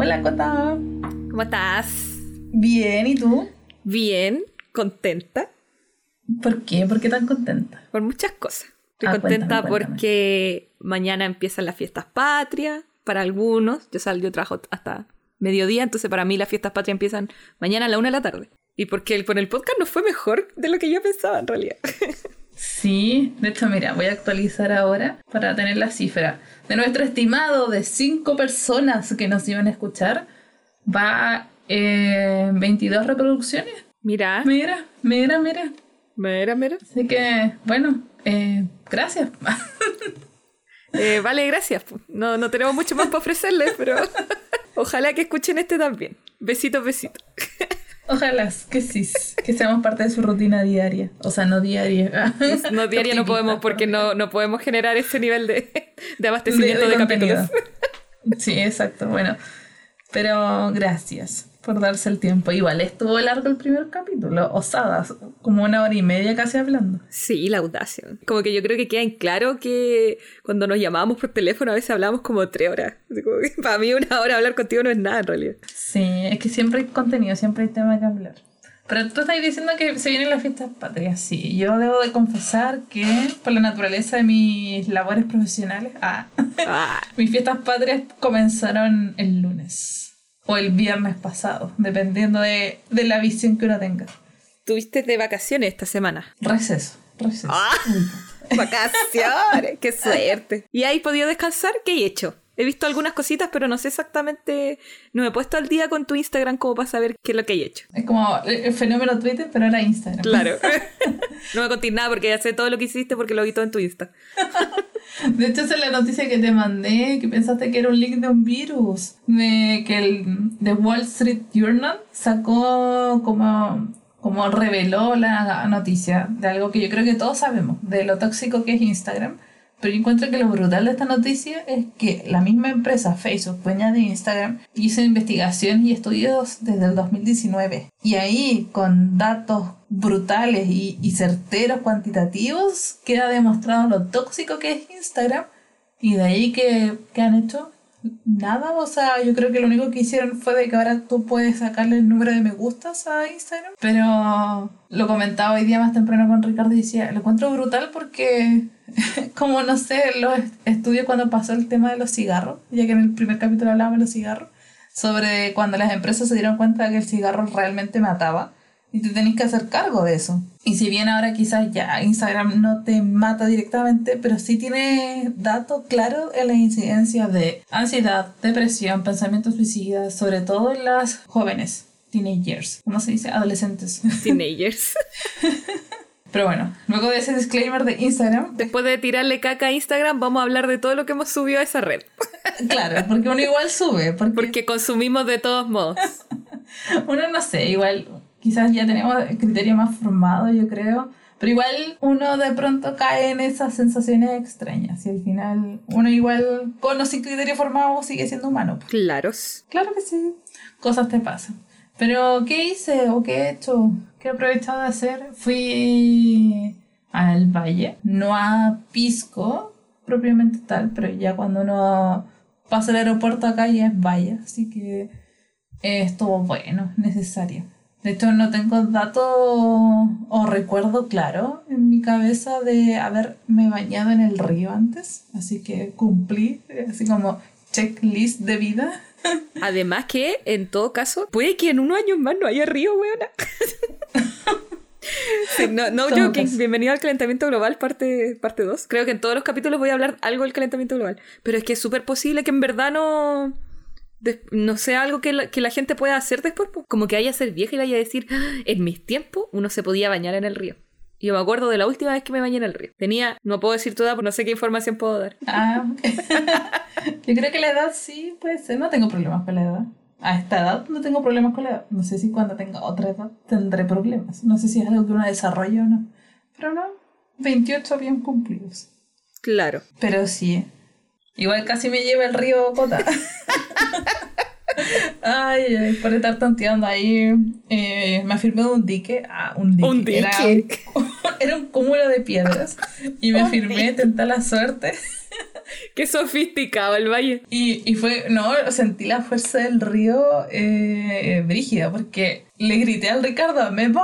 Hola, Cota. ¿Cómo estás? Bien, ¿y tú? Bien, contenta. ¿Por qué? ¿Por qué tan contenta? Por muchas cosas. Estoy Ah, contenta cuéntame, cuéntame. porque mañana empiezan las fiestas patrias para algunos. Yo salgo, yo trabajo hasta mediodía, entonces para mí las fiestas patrias empiezan mañana a la una de la tarde. Y porque el, con el podcast no fue mejor de lo que yo pensaba en realidad. Sí, de hecho, mira, voy a actualizar ahora para tener la cifra. De nuestro estimado de cinco personas que nos iban a escuchar, va en 22 reproducciones. Mira, Mira, mira, mira. mira, mira. Así que, bueno, eh, gracias. Eh, vale, gracias. No, no tenemos mucho más para ofrecerles, pero ojalá que escuchen este también. Besitos, besitos. Ojalá que sí, que seamos parte de su rutina diaria. O sea, no diaria. No, diaria no podemos porque no, no podemos generar ese nivel de, de abastecimiento de, capítulos. Sí, exacto. Bueno, pero gracias por darse el tiempo. Igual estuvo largo el primer capítulo, osadas, como una hora y media casi hablando. Sí, la audacia. Como que yo creo que queda en claro que cuando nos llamábamos por teléfono a veces hablamos como tres horas. Como que para mí una hora hablar contigo no es nada en realidad. Sí, es que siempre hay contenido, siempre hay tema que hablar. Pero tú estás diciendo que se vienen las fiestas patrias. Sí, yo debo de confesar que por la naturaleza de mis labores profesionales, ah, Ah, mis fiestas patrias comenzaron el lunes o el viernes pasado, dependiendo de, de la visión que uno tenga. Tuviste de vacaciones esta semana. Receso, receso. Ah. Vacaciones, qué suerte. ¿Y has podido descansar? ¿Qué he hecho? He visto algunas cositas, pero no sé exactamente. No me he puesto al día con tu Instagram como para saber qué es lo que he hecho. Es como el el fenómeno Twitter, pero ahora Instagram. Claro. no me conté nada porque ya sé todo lo que hiciste porque lo vi todo en tu Insta. De hecho, esa es la noticia que te mandé, que pensaste que era un link de un virus. De que el The Wall Street Journal sacó como, como reveló la noticia de algo que yo creo que todos sabemos, de lo tóxico que es Instagram. Pero yo encuentro que lo brutal de esta noticia es que la misma empresa, Facebook, dueña de Instagram, hizo investigaciones y estudios desde el 2019. Y ahí, con datos brutales y, y certeros cuantitativos, queda demostrado lo tóxico que es Instagram. Y de ahí que, que han hecho nada. O sea, yo creo que lo único que hicieron fue de que ahora tú puedes sacarle el número de me gustas a Instagram. Pero lo comentaba hoy día más temprano con Ricardo y decía, lo encuentro brutal porque, como no sé, los estudios cuando pasó el tema de los cigarros, ya que en el primer capítulo hablábamos de los cigarros, sobre cuando las empresas se dieron cuenta de que el cigarro realmente mataba. Y te tenés que hacer cargo de eso. Y si bien ahora quizás ya Instagram no te mata directamente, pero sí tiene datos claros en la incidencia de ansiedad, depresión, pensamientos suicidas, sobre todo en las jóvenes, teenagers, ¿cómo se dice? Adolescentes. Teenagers. Pero bueno, luego de ese disclaimer de Instagram, Después de tirarle caca a Instagram, vamos a hablar de todo lo que hemos subido a esa red. claro, porque uno igual sube, porque, Porque consumimos de todos modos. uno no sé, igual quizás ya tenemos criterio más formado, yo creo. Pero igual uno de pronto cae en esas sensaciones extrañas y al final uno igual con o sin criterio formado sigue siendo humano. Claros. Claro que sí, cosas te pasan. Pero ¿qué hice o qué he hecho? ¿Qué he aprovechado de hacer? Fui al valle, no a Pisco propiamente tal, pero ya cuando uno pasa el aeropuerto acá ya es valle, así que eh, estuvo bueno, necesario. De hecho, no tengo dato o recuerdo claro en mi cabeza de haberme bañado en el río antes, así que cumplí, eh, así como checklist de vida. Además que, en todo caso, puede que en unos años más no haya río, weona. Sí, no, no joking. Bienvenido al calentamiento global, parte, parte 2. Creo que en todos los capítulos voy a hablar algo del calentamiento global. Pero es que es súper posible que en verdad no... des- no sea algo que la, que la gente pueda hacer después. po. Como que vaya a ser vieja y vaya a decir, "Ah, en mis tiempos uno se podía bañar en el río. Y yo me acuerdo de la última vez que me bañé en el río. Tenía, no puedo decir toda, porque no sé qué información puedo dar. Ah, ok. yo creo que la edad sí puede ser. No tengo problemas con la edad. A esta edad no tengo problemas con la edad. No sé si cuando tenga otra edad tendré problemas. No sé si es algo que uno desarrolla o no. Pero no, 28 bien cumplidos. Claro. Pero sí. Igual casi me lleva el río Cota. Ay, ay, por estar tanteando ahí, eh, me afirmé de un dique. Ah, un dique. Un dique. Era un, era un cúmulo de piedras. Y me afirmé, tenté la suerte. Qué sofisticado el valle. Y, y fue, no, sentí la fuerza del río eh, brígida, porque le grité al Ricardo, me voy,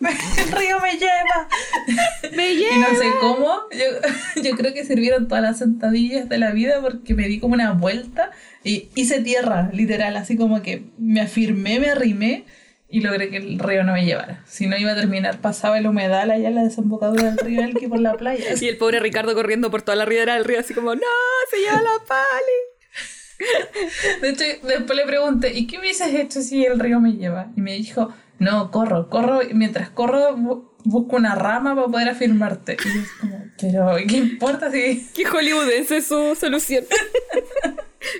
el río me lleva. Me lleva. Y no sé cómo, yo, yo creo que sirvieron todas las sentadillas de la vida porque me di como una vuelta y hice tierra, literal, así como que me afirmé, me arrimé y logré que el río no me llevara. Si no iba a terminar, pasaba el humedal allá en la desembocadura del río Elqui por la playa. Y el pobre Ricardo corriendo por toda la ribera del río, así como, no, se lleva la pali. De hecho, después le pregunté, ¿y qué hubieses hecho si el río me lleva? Y me dijo, no, corro, corro, y mientras corro bu- busco una rama para poder afirmarte. Y yo es como, pero ¿qué importa si...? Qué hollywoodense es su solución.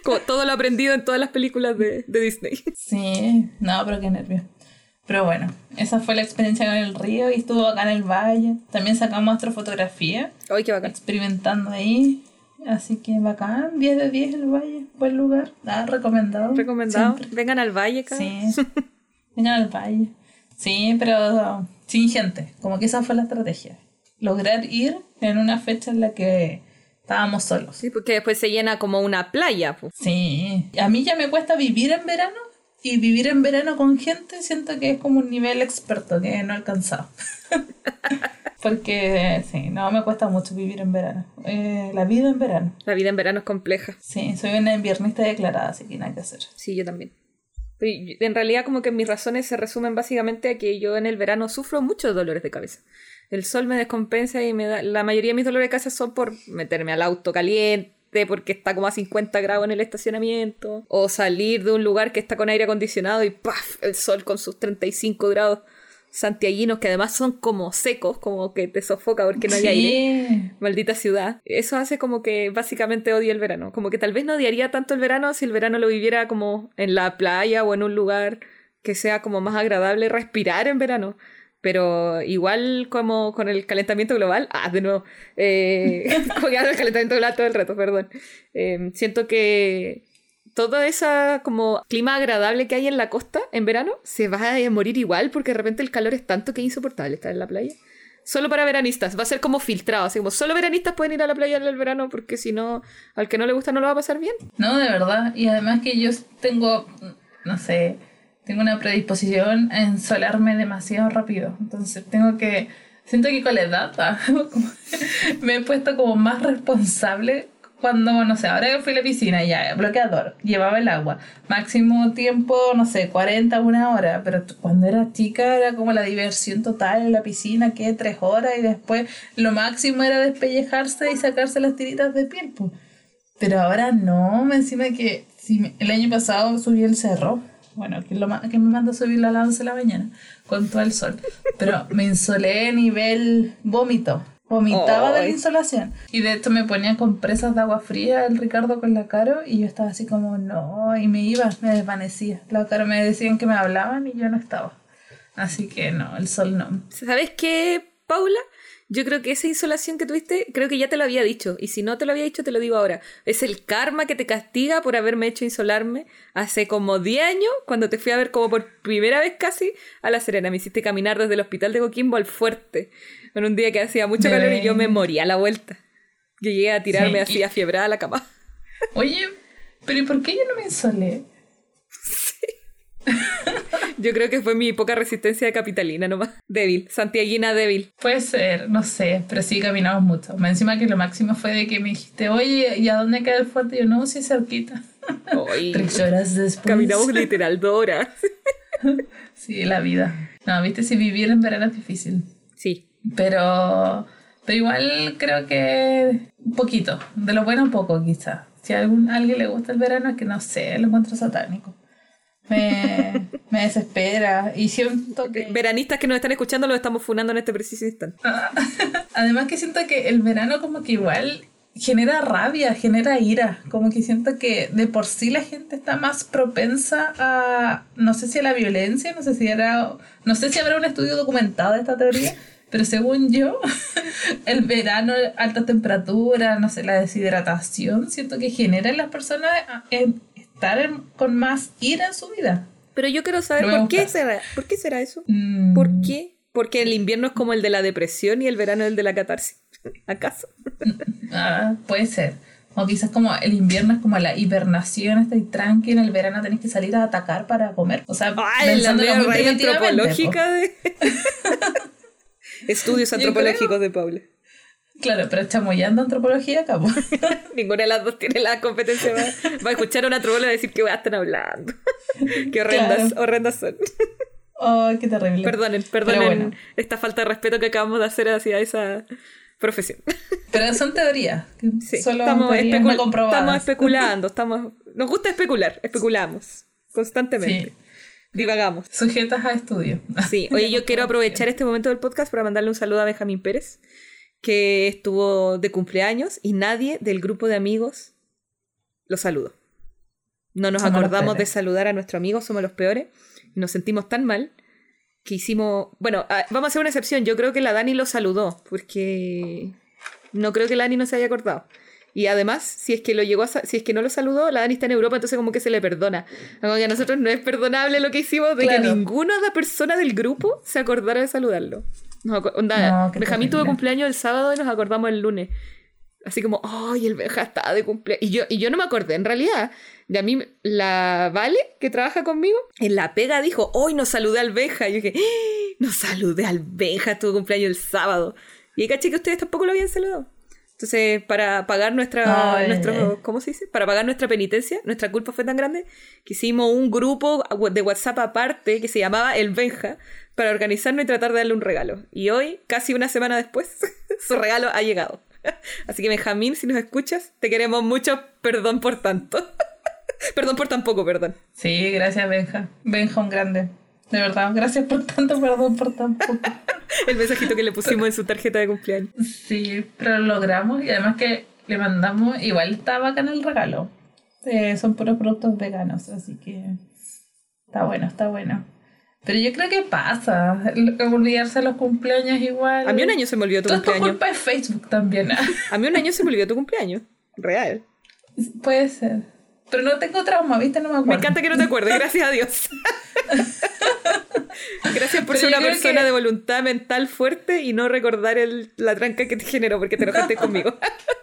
como todo lo aprendido en todas las películas de, de Disney. Sí, no, pero qué nervio. Pero bueno, esa fue la experiencia con el río y estuvo acá en el valle. También sacamos astrofotografía, Ay, qué bacán. experimentando ahí. Así que bacán, 10 de 10 el valle, buen lugar. Ah, recomendado. Recomendado. Siempre. Vengan al valle, cabrón. Sí. Vengan al valle. Sí, pero sin gente. Como que esa fue la estrategia. Lograr ir en una fecha en la que estábamos solos. Sí, porque después se llena como una playa. pues. Sí. A mí ya me cuesta vivir en verano y vivir en verano con gente siento que es como un nivel experto que no he alcanzado. Porque sí, no me cuesta mucho vivir en verano. Eh, la vida en verano. La vida en verano es compleja. Sí, soy una inviernista declarada, así que nada que hacer. Sí, yo también. Pero en realidad como que mis razones se resumen básicamente a que yo en el verano sufro muchos dolores de cabeza. El sol me descompensa y me da... La mayoría de mis dolores de cabeza son por meterme al auto caliente, porque está como a 50 grados en el estacionamiento, o salir de un lugar que está con aire acondicionado y ¡paf! el sol con sus 35 grados santiaguinos que además son como secos, como que te sofoca porque no hay aire. Sí. Maldita ciudad. Eso hace como que básicamente odie el verano. Como que tal vez no odiaría tanto el verano si el verano lo viviera como en la playa o en un lugar que sea como más agradable respirar en verano. Pero igual como con el calentamiento global, ah, de nuevo, eh, como que del calentamiento global todo el rato, perdón. Eh, siento que todo ese como clima agradable que hay en la costa en verano se va a morir igual porque de repente el calor es tanto que es insoportable estar en la playa. Solo para veranistas, va a ser como filtrado, así como solo veranistas pueden ir a la playa en el verano porque si no, al que no le gusta no lo va a pasar bien. No, de verdad. Y además que yo tengo, no sé, tengo una predisposición a ensolarme demasiado rápido. Entonces tengo que, siento que con la edad ah, me he puesto como más responsable cuando, no sé, ahora fui a la piscina ya, bloqueador, llevaba el agua. Máximo tiempo, no sé, 40, una hora. Pero cuando era chica era como la diversión total en la piscina, que tres horas y después lo máximo era despellejarse y sacarse las tiritas de piel. Pues. Pero ahora no, encima que si el año pasado subí el cerro, bueno, que, lo, ma- que me manda a subir a las 11 de la mañana con todo el sol, pero me insolé nivel vómito, vomitaba de la insolación. Y de hecho me ponía compresas de agua fría el Ricardo con la Caro y yo estaba así como, no, y me iba, me desvanecía. La Caro me decían que me hablaban y yo no estaba. Así que no, el sol no. ¿Sabes qué, Paula? Yo creo que esa insolación que tuviste, creo que ya te lo había dicho. Y si no te lo había dicho, te lo digo ahora. Es el karma que te castiga por haberme hecho insolarme hace como 10 años, cuando te fui a ver como por primera vez casi a La Serena. Me hiciste caminar desde el hospital de Coquimbo al fuerte. En un día que hacía mucho calor y yo me moría a la vuelta. Yo llegué a tirarme Sí, así y- afiebrada a la cama. Oye, pero ¿y por qué yo no me insolé? Yo creo que fue mi poca resistencia de capitalina nomás. Débil, santiaguina débil. Puede ser, no sé, pero sí caminamos mucho. Más encima que lo máximo fue de que me dijiste, oye, ¿y a dónde queda el fuerte? Y yo, no, sí, cerquita. Ay, Tres horas después. caminamos literal dos horas. Sí, la vida. No, viste, si vivir en verano es difícil. Sí, Pero, pero igual creo que un poquito. De lo bueno, un poco quizá. Si a algún, a alguien le gusta el verano, es que no sé, lo encuentro satánico. Me, me desespera. Y siento que... Veranistas que nos están escuchando los estamos funando en este preciso instante. Además que siento que el verano como que igual genera rabia, genera ira, como que siento que de por sí la gente está más propensa a, no sé si a la violencia, no sé si era, no sé si habrá un estudio documentado de esta teoría, pero según yo, el verano, alta temperatura, no sé, la deshidratación, siento que genera en las personas en estar en- con más ira en su vida. Pero yo quiero saber por qué será, por qué será eso. Mm, ¿Por qué? Porque el invierno es como el de la depresión y el verano el de la catarsis. ¿Acaso? Ah, puede ser. O quizás como el invierno es como la hibernación, estáis tranqui, en el verano tenéis que salir a atacar para comer. O sea, Ay, la muy antropológica de... Estudios antropológicos de Paula. Claro, pero chamoyando antropología acá, po. Ninguna de las dos tiene la competencia. Va, va a escuchar a una y decir que están hablando. Qué horrendas, Claro. horrendas son. Ay, qué terrible. Perdonen, perdonen bueno. esta falta de respeto que acabamos de hacer hacia esa profesión. Pero son teorías. Sí, solo estamos, teorías especul- no comprobadas. estamos especulando, estamos, nos gusta especular, especulamos constantemente. Sí. Divagamos. Sujetas a estudio. Sí, oye, yo quiero aprovechar este momento del podcast para mandarle un saludo a Benjamín Pérez, que estuvo de cumpleaños y nadie del grupo de amigos lo saludó. No nos Somos acordamos de saludar a nuestro amigo, somos los peores, y nos sentimos tan mal que hicimos... Bueno, ah, vamos a hacer una excepción, yo creo que la Dani lo saludó, porque no creo que la Dani no se haya acordado. Y además, si es que lo llegó a si es que no lo saludó, la Dani está en Europa, entonces como que se le perdona. Como que a nosotros no es perdonable lo que hicimos de Claro. que ninguna de la persona del grupo se acordara de saludarlo. Nos onda, No, Benjamín tuvo cumpleaños el sábado y nos acordamos el lunes. Así como, ¡ay, el Benja estaba de cumpleaños! Y yo, y yo no me acordé, en realidad. Y a mí, la Vale, que trabaja conmigo, en la pega dijo, ¡hoy no saludé al Benja! Y yo dije, ¡Ah! no saludé al Benja, tuvo cumpleaños el sábado. Y caché que ustedes tampoco lo habían saludado. Entonces, para pagar nuestra, Ay, nuestro, ay. ¿cómo se dice? Para pagar nuestra penitencia, nuestra culpa fue tan grande que hicimos un grupo de WhatsApp aparte que se llamaba El Benja para organizarnos y tratar de darle un regalo. Y hoy, casi una semana después, su regalo ha llegado. Así que Benjamín, si nos escuchas, te queremos mucho, perdón por tanto. perdón por tan poco, perdón. Sí, gracias, Benja. Benja, un grande. De verdad, gracias por tanto, perdón por tan poco. El mensajito que le pusimos en su tarjeta de cumpleaños. Sí, pero lo logramos y además que le mandamos, igual está bacán el regalo. Eh, son puros productos veganos, así que está bueno, está bueno. Pero yo creo que pasa, olvidarse los cumpleaños igual. A mí un año se me olvidó tu Todo es por cumpleaños. culpa de Facebook también. A mí un año se me olvidó tu cumpleaños. Real. Puede ser. Pero no tengo trauma, ¿viste? No me acuerdo. Me encanta que no te acuerdes, gracias a Dios. gracias por Pero ser una persona que- de voluntad mental fuerte y no recordar el- la tranca que te generó porque te enojaste conmigo.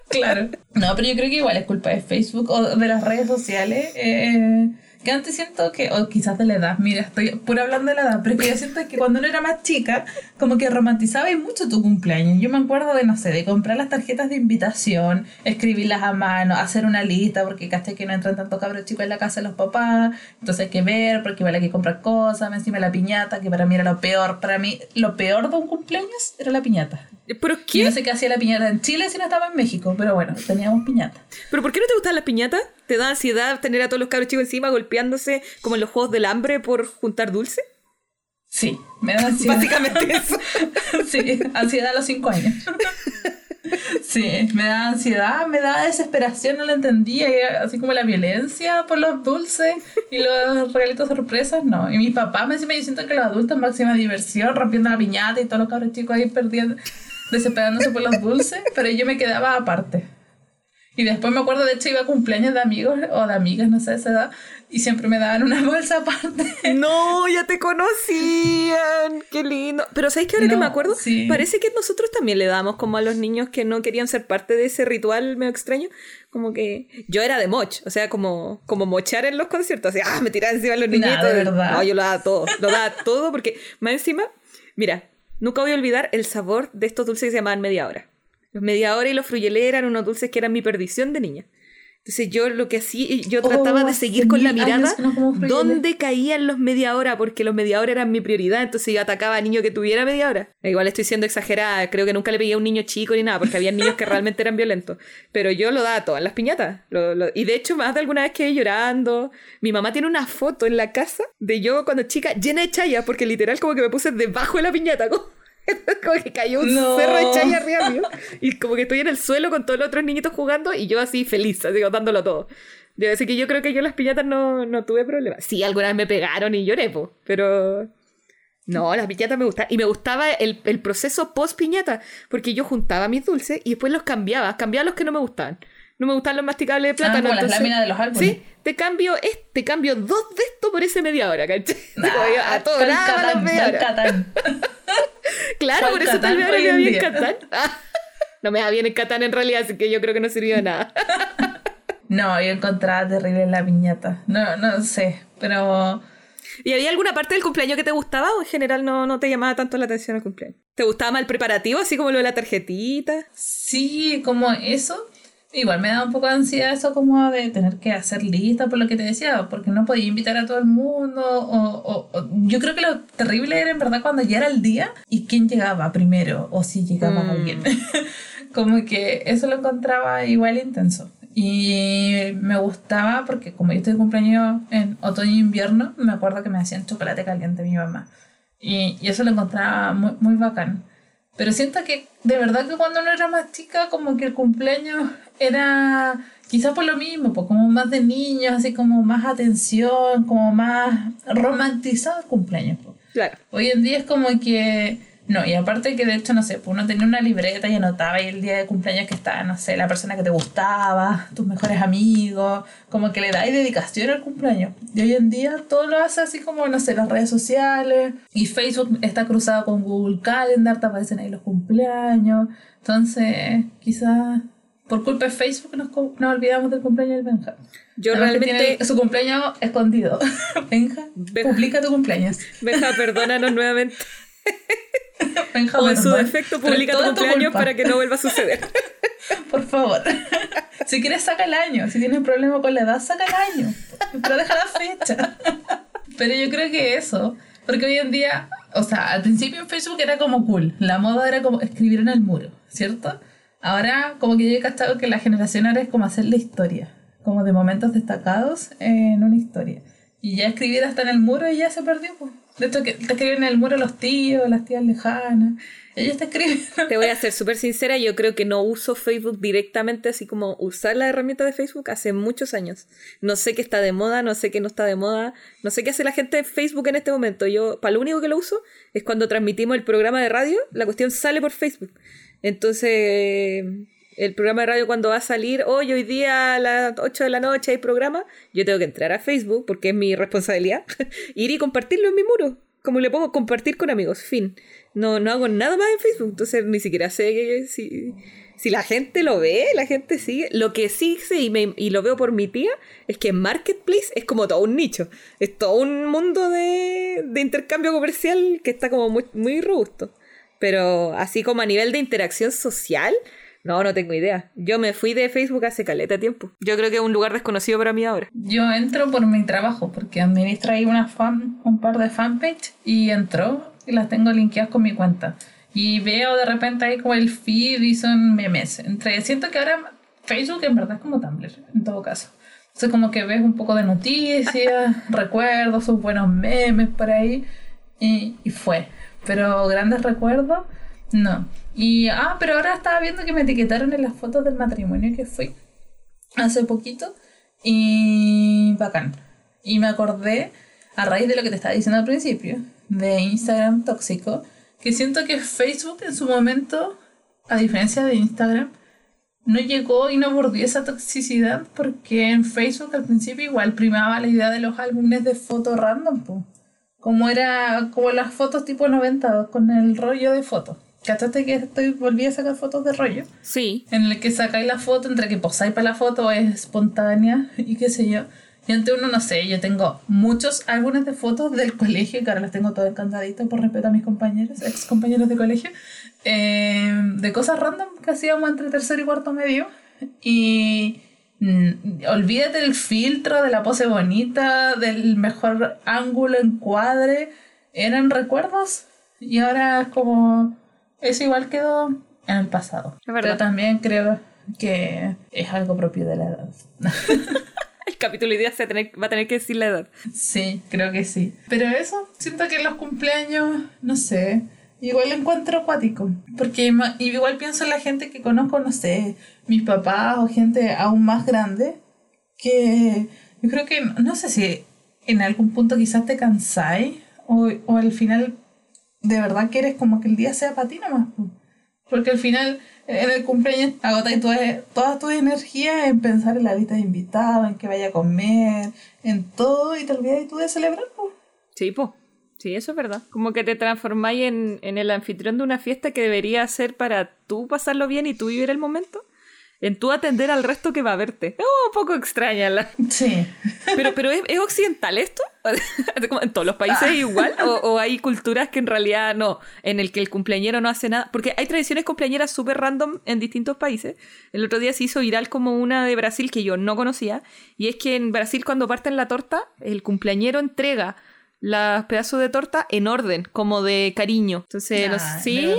Claro. No, pero yo creo que igual es culpa de Facebook o de las redes sociales. eh, que antes siento que, o quizás de la edad, mira, estoy pura hablando de la edad, pero que yo siento que cuando uno era más chica, como que romantizaba y mucho tu cumpleaños. Yo me acuerdo de, no sé, de comprar las tarjetas de invitación, escribirlas a mano, hacer una lista, porque caché que no entran tantos cabros chicos en la casa de los papás, entonces hay que ver, porque igual hay que comprar cosas, me encima la piñata, que para mí era lo peor. Para mí, lo peor de un cumpleaños era la piñata. ¿Pero Yo qué? no sé qué hacía la piñata en Chile si no estaba en México, pero bueno, teníamos piñata. ¿Pero por qué no te gustan las piñatas? ¿Te da ansiedad tener a todos los cabros chicos encima golpeándose como en los juegos del hambre por juntar dulce? Sí, me da ansiedad. Básicamente eso. Sí, ansiedad a los cinco años. Sí, me da ansiedad, me da desesperación, no lo entendía, así como la violencia por los dulces y los regalitos sorpresas, no. Y mi papá me encima yo siento que los adultos máxima diversión, rompiendo la piñata y todos los cabros chicos ahí perdiendo, desesperándose por los dulces, pero yo me quedaba aparte. Y después me acuerdo, de hecho, iba a cumpleaños de amigos o de amigas, no sé, de esa edad, y siempre me daban una bolsa aparte. No, ya te conocían. Qué lindo. Pero ¿sabéis que ahora que No, me acuerdo? sí. Parece que nosotros también le damos como a los niños que no querían ser parte de ese ritual medio extraño. Como que yo era de moch, o sea, como, como mochar en los conciertos. Así, ah, me tiraba encima los Nah, niñitos. de verdad. No, yo lo daba todo. Lo daba todo porque más encima, mira, nunca voy a olvidar el sabor de estos dulces que se llamaban media hora. Los media hora y los fruyelé eran unos dulces que eran mi perdición de niña. Entonces yo lo que hacía, yo Oh, trataba de hace seguir con la mirada dónde caían los media hora, porque los media hora eran mi prioridad, entonces yo atacaba a niño que tuviera media hora. Igual estoy siendo exagerada, creo que nunca le pegué a un niño chico ni nada, porque había niños que realmente eran violentos. Pero yo lo daba todo en las piñatas. Lo- lo- y de hecho, más de alguna vez quedé llorando. Mi mamá tiene una foto en la casa de yo cuando chica llena de chaya, porque literal como que me puse debajo de la piñata. Como, como que cayó un No. cerro de chaya arriba mío. Y como que estoy en el suelo con todos los otros niñitos jugando y yo así feliz, así dándolo todo. Así que yo creo que yo las piñatas no, no tuve problemas. Sí, alguna vez me pegaron y lloré, po, pero... No, las piñatas me gustaban. Y me gustaba el, el proceso post piñata, porque yo juntaba mis dulces y después los cambiaba. Cambiaba los que no me gustaban. No me gustaban los masticables de plátano. Ah, como las láminas de los árboles. Sí, te cambio, es- te cambio dos de esto por ese media hora, ¿cachai? Nah, a todo media hora. Claro, ¿Cuál por eso tal vez ahora me va en bien? Catán. Ah, no me va bien en Catán en realidad, así que yo creo que no sirvió de nada. No, yo encontraba terrible la piñata. No, no sé, pero... ¿Y había alguna parte del cumpleaños que te gustaba o en general no, no te llamaba tanto la atención el cumpleaños? ¿Te gustaba más el preparativo, así como lo de la tarjetita? Sí, como eso. Igual me da un poco de ansiedad eso como de tener que hacer lista por lo que te decía, porque no podía invitar a todo el mundo. O, o, yo creo que lo terrible era en verdad cuando ya era el día y quién llegaba primero o si llegaba Mm. alguien. como que eso lo encontraba igual intenso. Y me gustaba porque como yo estoy de cumpleaños en otoño e invierno, me acuerdo que me hacían chocolate caliente mi mamá. Y, y eso lo encontraba muy, muy bacán. Pero siento que de verdad que cuando uno era más chica, como que el cumpleaños era quizás por lo mismo, pues como más de niños, así como más atención, como más romantizado el cumpleaños. pues. Claro. Hoy en día es como que. No, y aparte que de hecho, no sé, pues uno tenía una libreta y anotaba y el día de cumpleaños que estaba, no sé, la persona que te gustaba, tus mejores amigos, como que le dais dedicación al cumpleaños. Y hoy en día todo lo hace así como, no sé, las redes sociales y Facebook está cruzado con Google Calendar, te aparecen ahí los cumpleaños. Entonces, quizás por culpa de Facebook nos, nos olvidamos del cumpleaños del Benja. Yo Además realmente... tiene su cumpleaños escondido. Benja, Benja. publica tu cumpleaños. Benja, perdónanos nuevamente. O en su menos mal. defecto publica tu cumpleaños culpa. para que no vuelva a suceder. Por favor. si quieres, saca el año. Si tienes problema con la edad, saca el año. Pero deja la fecha. Pero yo creo que eso. Porque hoy en día, o sea, al principio en Facebook era como cool. La moda era como escribir en el muro, ¿cierto? Ahora, como que yo he cachado que la generación ahora es como hacer la historia. Como de momentos destacados en una historia. Y ya escribir hasta en el muro y ya se perdió. pues. De hecho, que te escriben en el muro los tíos, las tías lejanas. Ellos te escriben. Te voy a ser súper sincera, yo creo que no uso Facebook directamente, así como usar la herramienta de Facebook hace muchos años. No sé qué está de moda, no sé qué no está de moda, no sé qué hace la gente de Facebook en este momento. Yo, para lo único que lo uso es cuando transmitimos el programa de radio, la cuestión sale por Facebook. Entonces, el programa de radio cuando va a salir, hoy, hoy día a las 8 de la noche hay programa, yo tengo que entrar a Facebook, porque es mi responsabilidad, ir y compartirlo en mi muro. Como le pongo compartir con amigos, fin. No, no hago nada más en Facebook, entonces ni siquiera sé si, si la gente lo ve, la gente sigue. Lo que sí sé y, me- y lo veo por mi tía es que Marketplace es como todo un nicho, es todo un mundo de, de intercambio comercial que está como muy, muy robusto. Pero así como a nivel de interacción social, no, no tengo idea. Yo me fui de Facebook hace caleta tiempo. Yo creo que es un lugar desconocido para mí ahora. Yo entro por mi trabajo, porque administro ahí una fan, un par de fanpage y entro y las tengo linkeadas con mi cuenta. Y veo de repente ahí como el feed y son memes. Entre, siento que ahora Facebook en verdad es como Tumblr, en todo caso. Entonces como que ves un poco de noticias, recuerdos, sus buenos memes por ahí y, y fue. Pero grandes recuerdos, no. Y, ah, pero ahora estaba viendo que me etiquetaron en las fotos del matrimonio que fui hace poquito y bacán. Y me acordé, a raíz de lo que te estaba diciendo al principio, de Instagram tóxico, que siento que Facebook en su momento, a diferencia de Instagram, no llegó y no abordó esa toxicidad porque en Facebook al principio igual primaba la idea de los álbumes de fotos random, po. como era como las fotos tipo 92 con el rollo de fotos. ¿Cachaste que estoy, volví a sacar fotos de rollo? Sí. en el que sacáis la foto, entre que posáis para la foto es espontánea y qué sé yo. Y ante uno, no sé, yo tengo muchos álbumes de fotos del colegio, que ahora las tengo todas encantaditas por respeto a mis compañeros, ex compañeros de colegio, eh, de cosas random que hacíamos entre tercero y cuarto medio. Y mm, olvídate del filtro, de la pose bonita, del mejor ángulo, encuadre. Eran recuerdos y ahora es como... Eso igual quedó en el pasado. Es verdad. Pero también creo que es algo propio de la edad. El capítulo día se va a tener, va a tener que decir la edad. sí, creo que sí. Pero eso, siento que en los cumpleaños, no sé, igual lo encuentro acuático. Porque igual pienso en la gente que conozco, no sé, mis papás o gente aún más grande, que yo creo que, no sé si en algún punto quizás te cansáis o, o al final de verdad quieres como que el día sea para ti nomás. po. Porque al final, en el cumpleaños, agotáis todas todas tus energías en pensar en la lista de invitados, en que vaya a comer, en todo, y te olvidas tú de celebrar. po. Sí, po. Sí, eso es verdad. Como que te transformáis en, en el anfitrión de una fiesta que debería ser para tú pasarlo bien y tú vivir el momento. En tú atender al resto que va a verte. Es un poco extraña la... Sí. Pero, pero ¿es, ¿es occidental esto? ¿En todos los países es igual? O, o hay culturas que en realidad no? En el que el cumpleañero no hace nada. Porque hay tradiciones cumpleañeras súper random en distintos países. El otro día se hizo viral como una de Brasil que yo no conocía. Y es que en Brasil cuando parten la torta, el cumpleañero entrega los pedazos de torta en orden, como de cariño. Entonces, Ah, sí.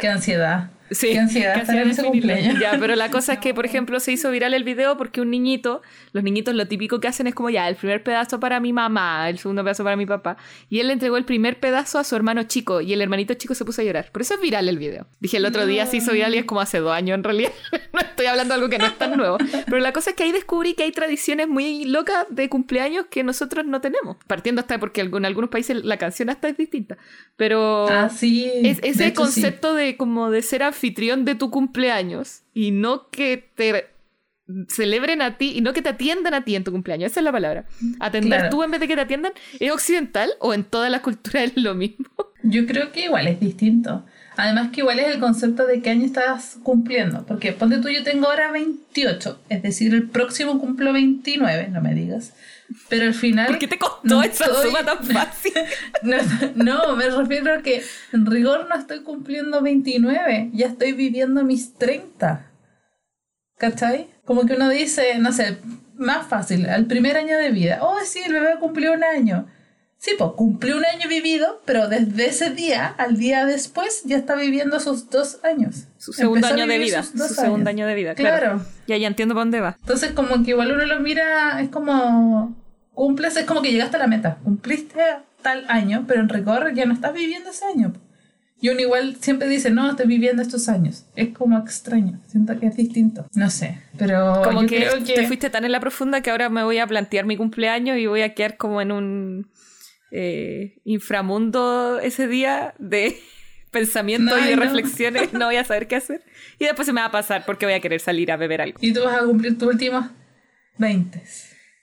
Qué ansiedad. Sí, Qué ansiedad estar en ese cumpleaños. Ya, pero la cosa es que, por ejemplo, se hizo viral el video porque un niñito, los niñitos lo típico que hacen es como ya, el primer pedazo para mi mamá, el segundo pedazo para mi papá. Y él le entregó el primer pedazo a su hermano chico y el hermanito chico se puso a llorar. Por eso es viral el video. Dije el otro día se hizo viral y es como hace dos años en realidad. no estoy hablando de algo que no es tan nuevo. Pero la cosa es que ahí descubrí que hay tradiciones muy locas de cumpleaños que nosotros no tenemos. Partiendo hasta porque en algunos países la canción hasta es distinta. Pero... Ah, sí. Es, ese hecho, sí. concepto de como de ser anfitrión de tu cumpleaños y no que te celebren a ti y no que te atiendan a ti en tu cumpleaños. Esa es la palabra. Atender Claro. tú en vez de que te atiendan es occidental o en todas las culturas es lo mismo. Yo creo que igual es distinto. Además que igual es el concepto de qué año estás cumpliendo. Porque ponte tú, yo tengo ahora 28. Es decir, el próximo cumplo 29, no me digas. Pero al final... ¿Por qué te costó no esa estoy- suma tan fácil? No, no, me refiero a que en rigor no estoy cumpliendo 29, ya estoy viviendo mis 30. ¿Cachai? Como que uno dice, no sé, más fácil, al primer año de vida. Oh, sí, el bebé cumplió un año. Sí, pues cumplió un año vivido, pero desde ese día al día después ya está viviendo sus dos años. Su segundo Empezó año de vida. Su dos segundo años. año de vida, claro. Claro. Ya, ya entiendo para dónde va. Entonces, como que igual uno lo mira, es como cumples, es como que llegaste a la meta, cumpliste tal año, pero en rigor ya no estás viviendo ese año. Y uno igual siempre dice, no, estoy viviendo estos años. Es como extraño, siento que es distinto. No sé, pero Como yo que, creo que... te fuiste tan en la profunda que ahora me voy a plantear mi cumpleaños y voy a quedar como en un eh, inframundo ese día de pensamientos y de no. reflexiones. No voy a saber qué hacer. Y después se me va a pasar porque voy a querer salir a beber algo. Y tú vas a cumplir tus últimos 20.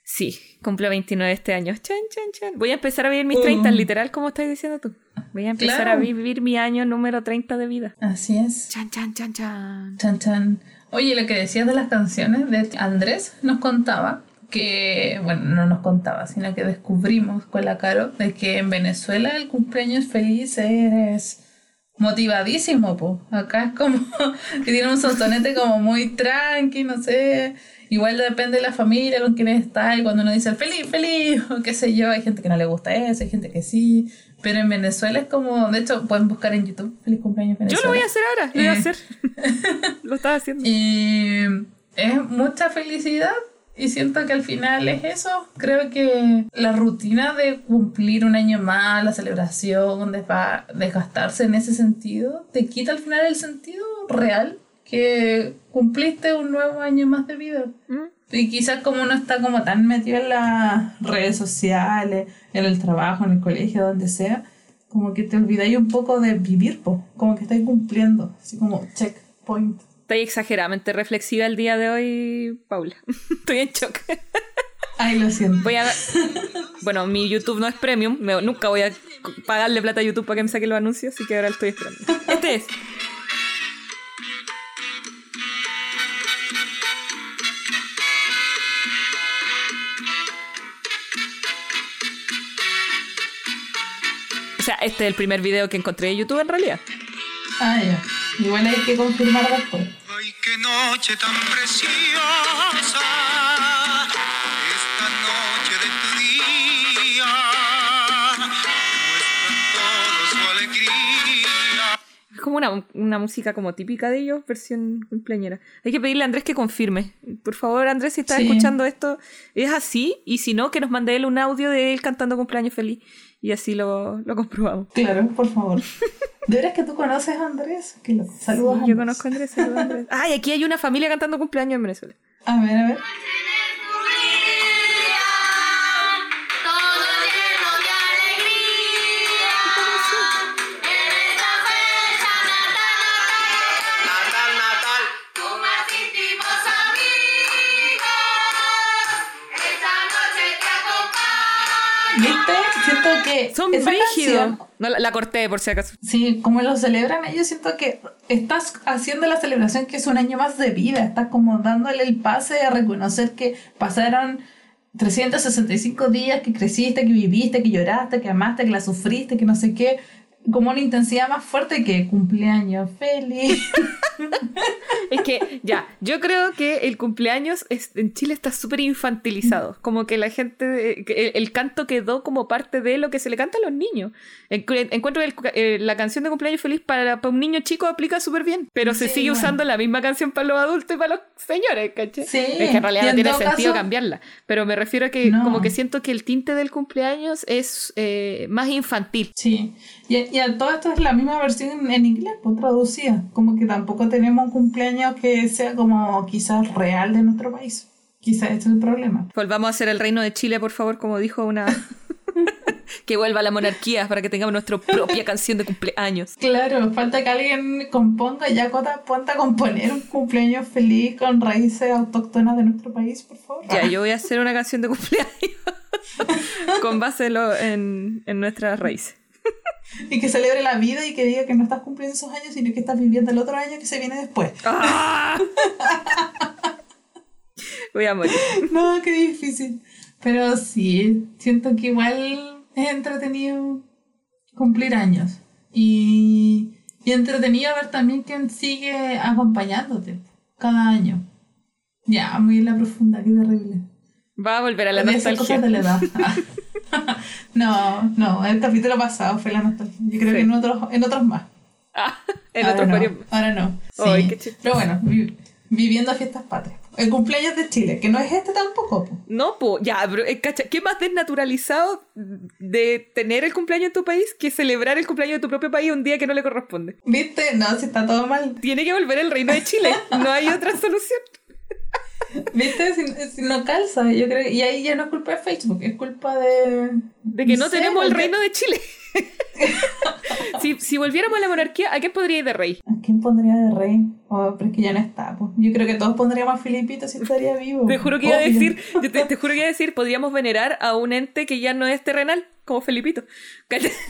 Sí, cumplo 29 este año. Chan, chan, chan. Voy a empezar a vivir mis Uh. 30, literal, como estás diciendo tú. Voy a empezar Claro. a vivir mi año número 30 de vida. Así es. Chan, chan, chan, chan. Chan, chan. Oye, lo que decías de las canciones, de Andrés nos contaba que, bueno, no nos contaba, sino que descubrimos con la Caro de que en Venezuela el cumpleaños feliz es motivadísimo, pues. Acá es como que tiene un sonsonete como muy tranqui, no sé. Igual depende de la familia con quien está y cuando uno dice el feliz, feliz, o qué sé yo, hay gente que no le gusta eso, hay gente que sí. Pero en Venezuela es como, de hecho, pueden buscar en YouTube feliz cumpleaños Yo Venezuela. lo voy a hacer ahora, lo voy a Eh. hacer. lo estaba haciendo. Y es mucha felicidad y siento que al final es eso. Creo que la rutina de cumplir un año más, la celebración, despa- desgastarse en ese sentido, te quita al final el sentido real que cumpliste un nuevo año más de vida. ¿Mm? Y quizás como uno está como tan metido en las redes sociales, en el trabajo, en el colegio, donde sea, como que te olvidáis un poco de vivir, po. como que estáis cumpliendo, así como checkpoint. Estoy exageradamente reflexiva el día de hoy, Paula. Estoy en shock. Ay, lo siento. Voy a. Bueno, mi YouTube no es premium. me- nunca voy a pagarle plata a YouTube para que me saque los anuncios, así que ahora lo estoy esperando. Este es. O sea, este es el primer video que encontré de YouTube en realidad. Ah, ya. Igual hay que confirmar después. Ay, qué noche tan preciosa, esta noche de tu día, todo su alegría. Es como una, una música como típica de ellos, versión cumpleañera. Hay que pedirle a Andrés que confirme. Por favor, Andrés, si estás Sí. escuchando esto, es así. Y si no, que nos mande él un audio de él cantando cumpleaños feliz. Y así lo, lo comprobamos. Claro, por favor. ¿De veras que tú conoces a Andrés? Que lo saludos Sí, a yo Andrés. conozco a Andrés. saludos a Andrés. Ay, aquí hay una familia cantando cumpleaños en Venezuela. A ver, a ver. Que Son brígidos. No, la, la corté por si acaso. Sí, como lo celebran ellos, siento que estás haciendo la celebración que es un año más de vida, estás como dándole el pase a reconocer que pasaron 365 días que creciste, que viviste, que lloraste, que amaste, que la sufriste, que no sé qué, como una intensidad más fuerte que cumpleaños feliz. Es que, ya, yo creo que el cumpleaños es- en Chile está súper infantilizado. Como que la gente, que el, el canto quedó como parte de lo que se le canta a los niños. Encu- Encuentro que el eh, la canción de cumpleaños feliz para, para un niño chico aplica súper bien, pero se Sí, sigue bueno. usando la misma canción para los adultos y para los señores, ¿cachai? Sí, Es que en realidad no en tiene sentido caso- cambiarla. Pero me refiero a que No. como que siento que el tinte del cumpleaños es eh, más infantil. Sí, y, y a todo esto es la misma versión en, inglés, pues traducida, como que tampoco tenemos un cumpleaños que sea como quizás real de nuestro país. Quizás ese es el problema. Volvamos a hacer el reino de Chile, por favor, como dijo una... que vuelva la monarquía para que tengamos nuestra propia canción de cumpleaños. Claro, falta que alguien componga, ya Cota, ponte a componer un cumpleaños feliz con raíces autóctonas de nuestro país, por favor. Ya, yo voy a hacer una canción de cumpleaños con base en, en nuestras raíces. Y que celebre la vida y que diga que no estás cumpliendo esos años, sino que estás viviendo el otro año que se viene después. ¡Ah! Voy a morir. No, qué difícil. Pero sí, siento que igual es entretenido cumplir años. Y, y entretenido ver también quién sigue acompañándote cada año. Ya, muy en la profunda, qué terrible. Va a volver a la esas cosas de nostalgia. la edad. no, no, el capítulo pasado fue la nostalgia. Yo creo Sí. que en otros, en otros más. Ah, en ahora otros no, varios. Ahora no. Sí. Ay, qué. Pero bueno, vi- viviendo fiestas patrias. El cumpleaños de Chile, que no es este tampoco. po. No, po, ya, pero, eh, cacha, ¿qué más desnaturalizado de tener el cumpleaños en tu país que celebrar el cumpleaños de tu propio país un día que no le corresponde? ¿Viste? No, si está todo mal. Tiene que volver el reino de Chile. No hay otra solución. ¿Viste? Si, si no calza, yo creo. Y ahí ya no es culpa de Facebook, es culpa de. De que no, sé, tenemos el de- reino de Chile. si, si volviéramos a la monarquía, ¿a quién podría ir de rey? ¿A quién pondría de rey? Oh, pero es que ya no está. po. Yo creo que todos pondríamos a Filipito si estaría vivo. Te juro que iba a decir, te, te juro que iba a decir, podríamos venerar a un ente que ya no es terrenal, como Felipito.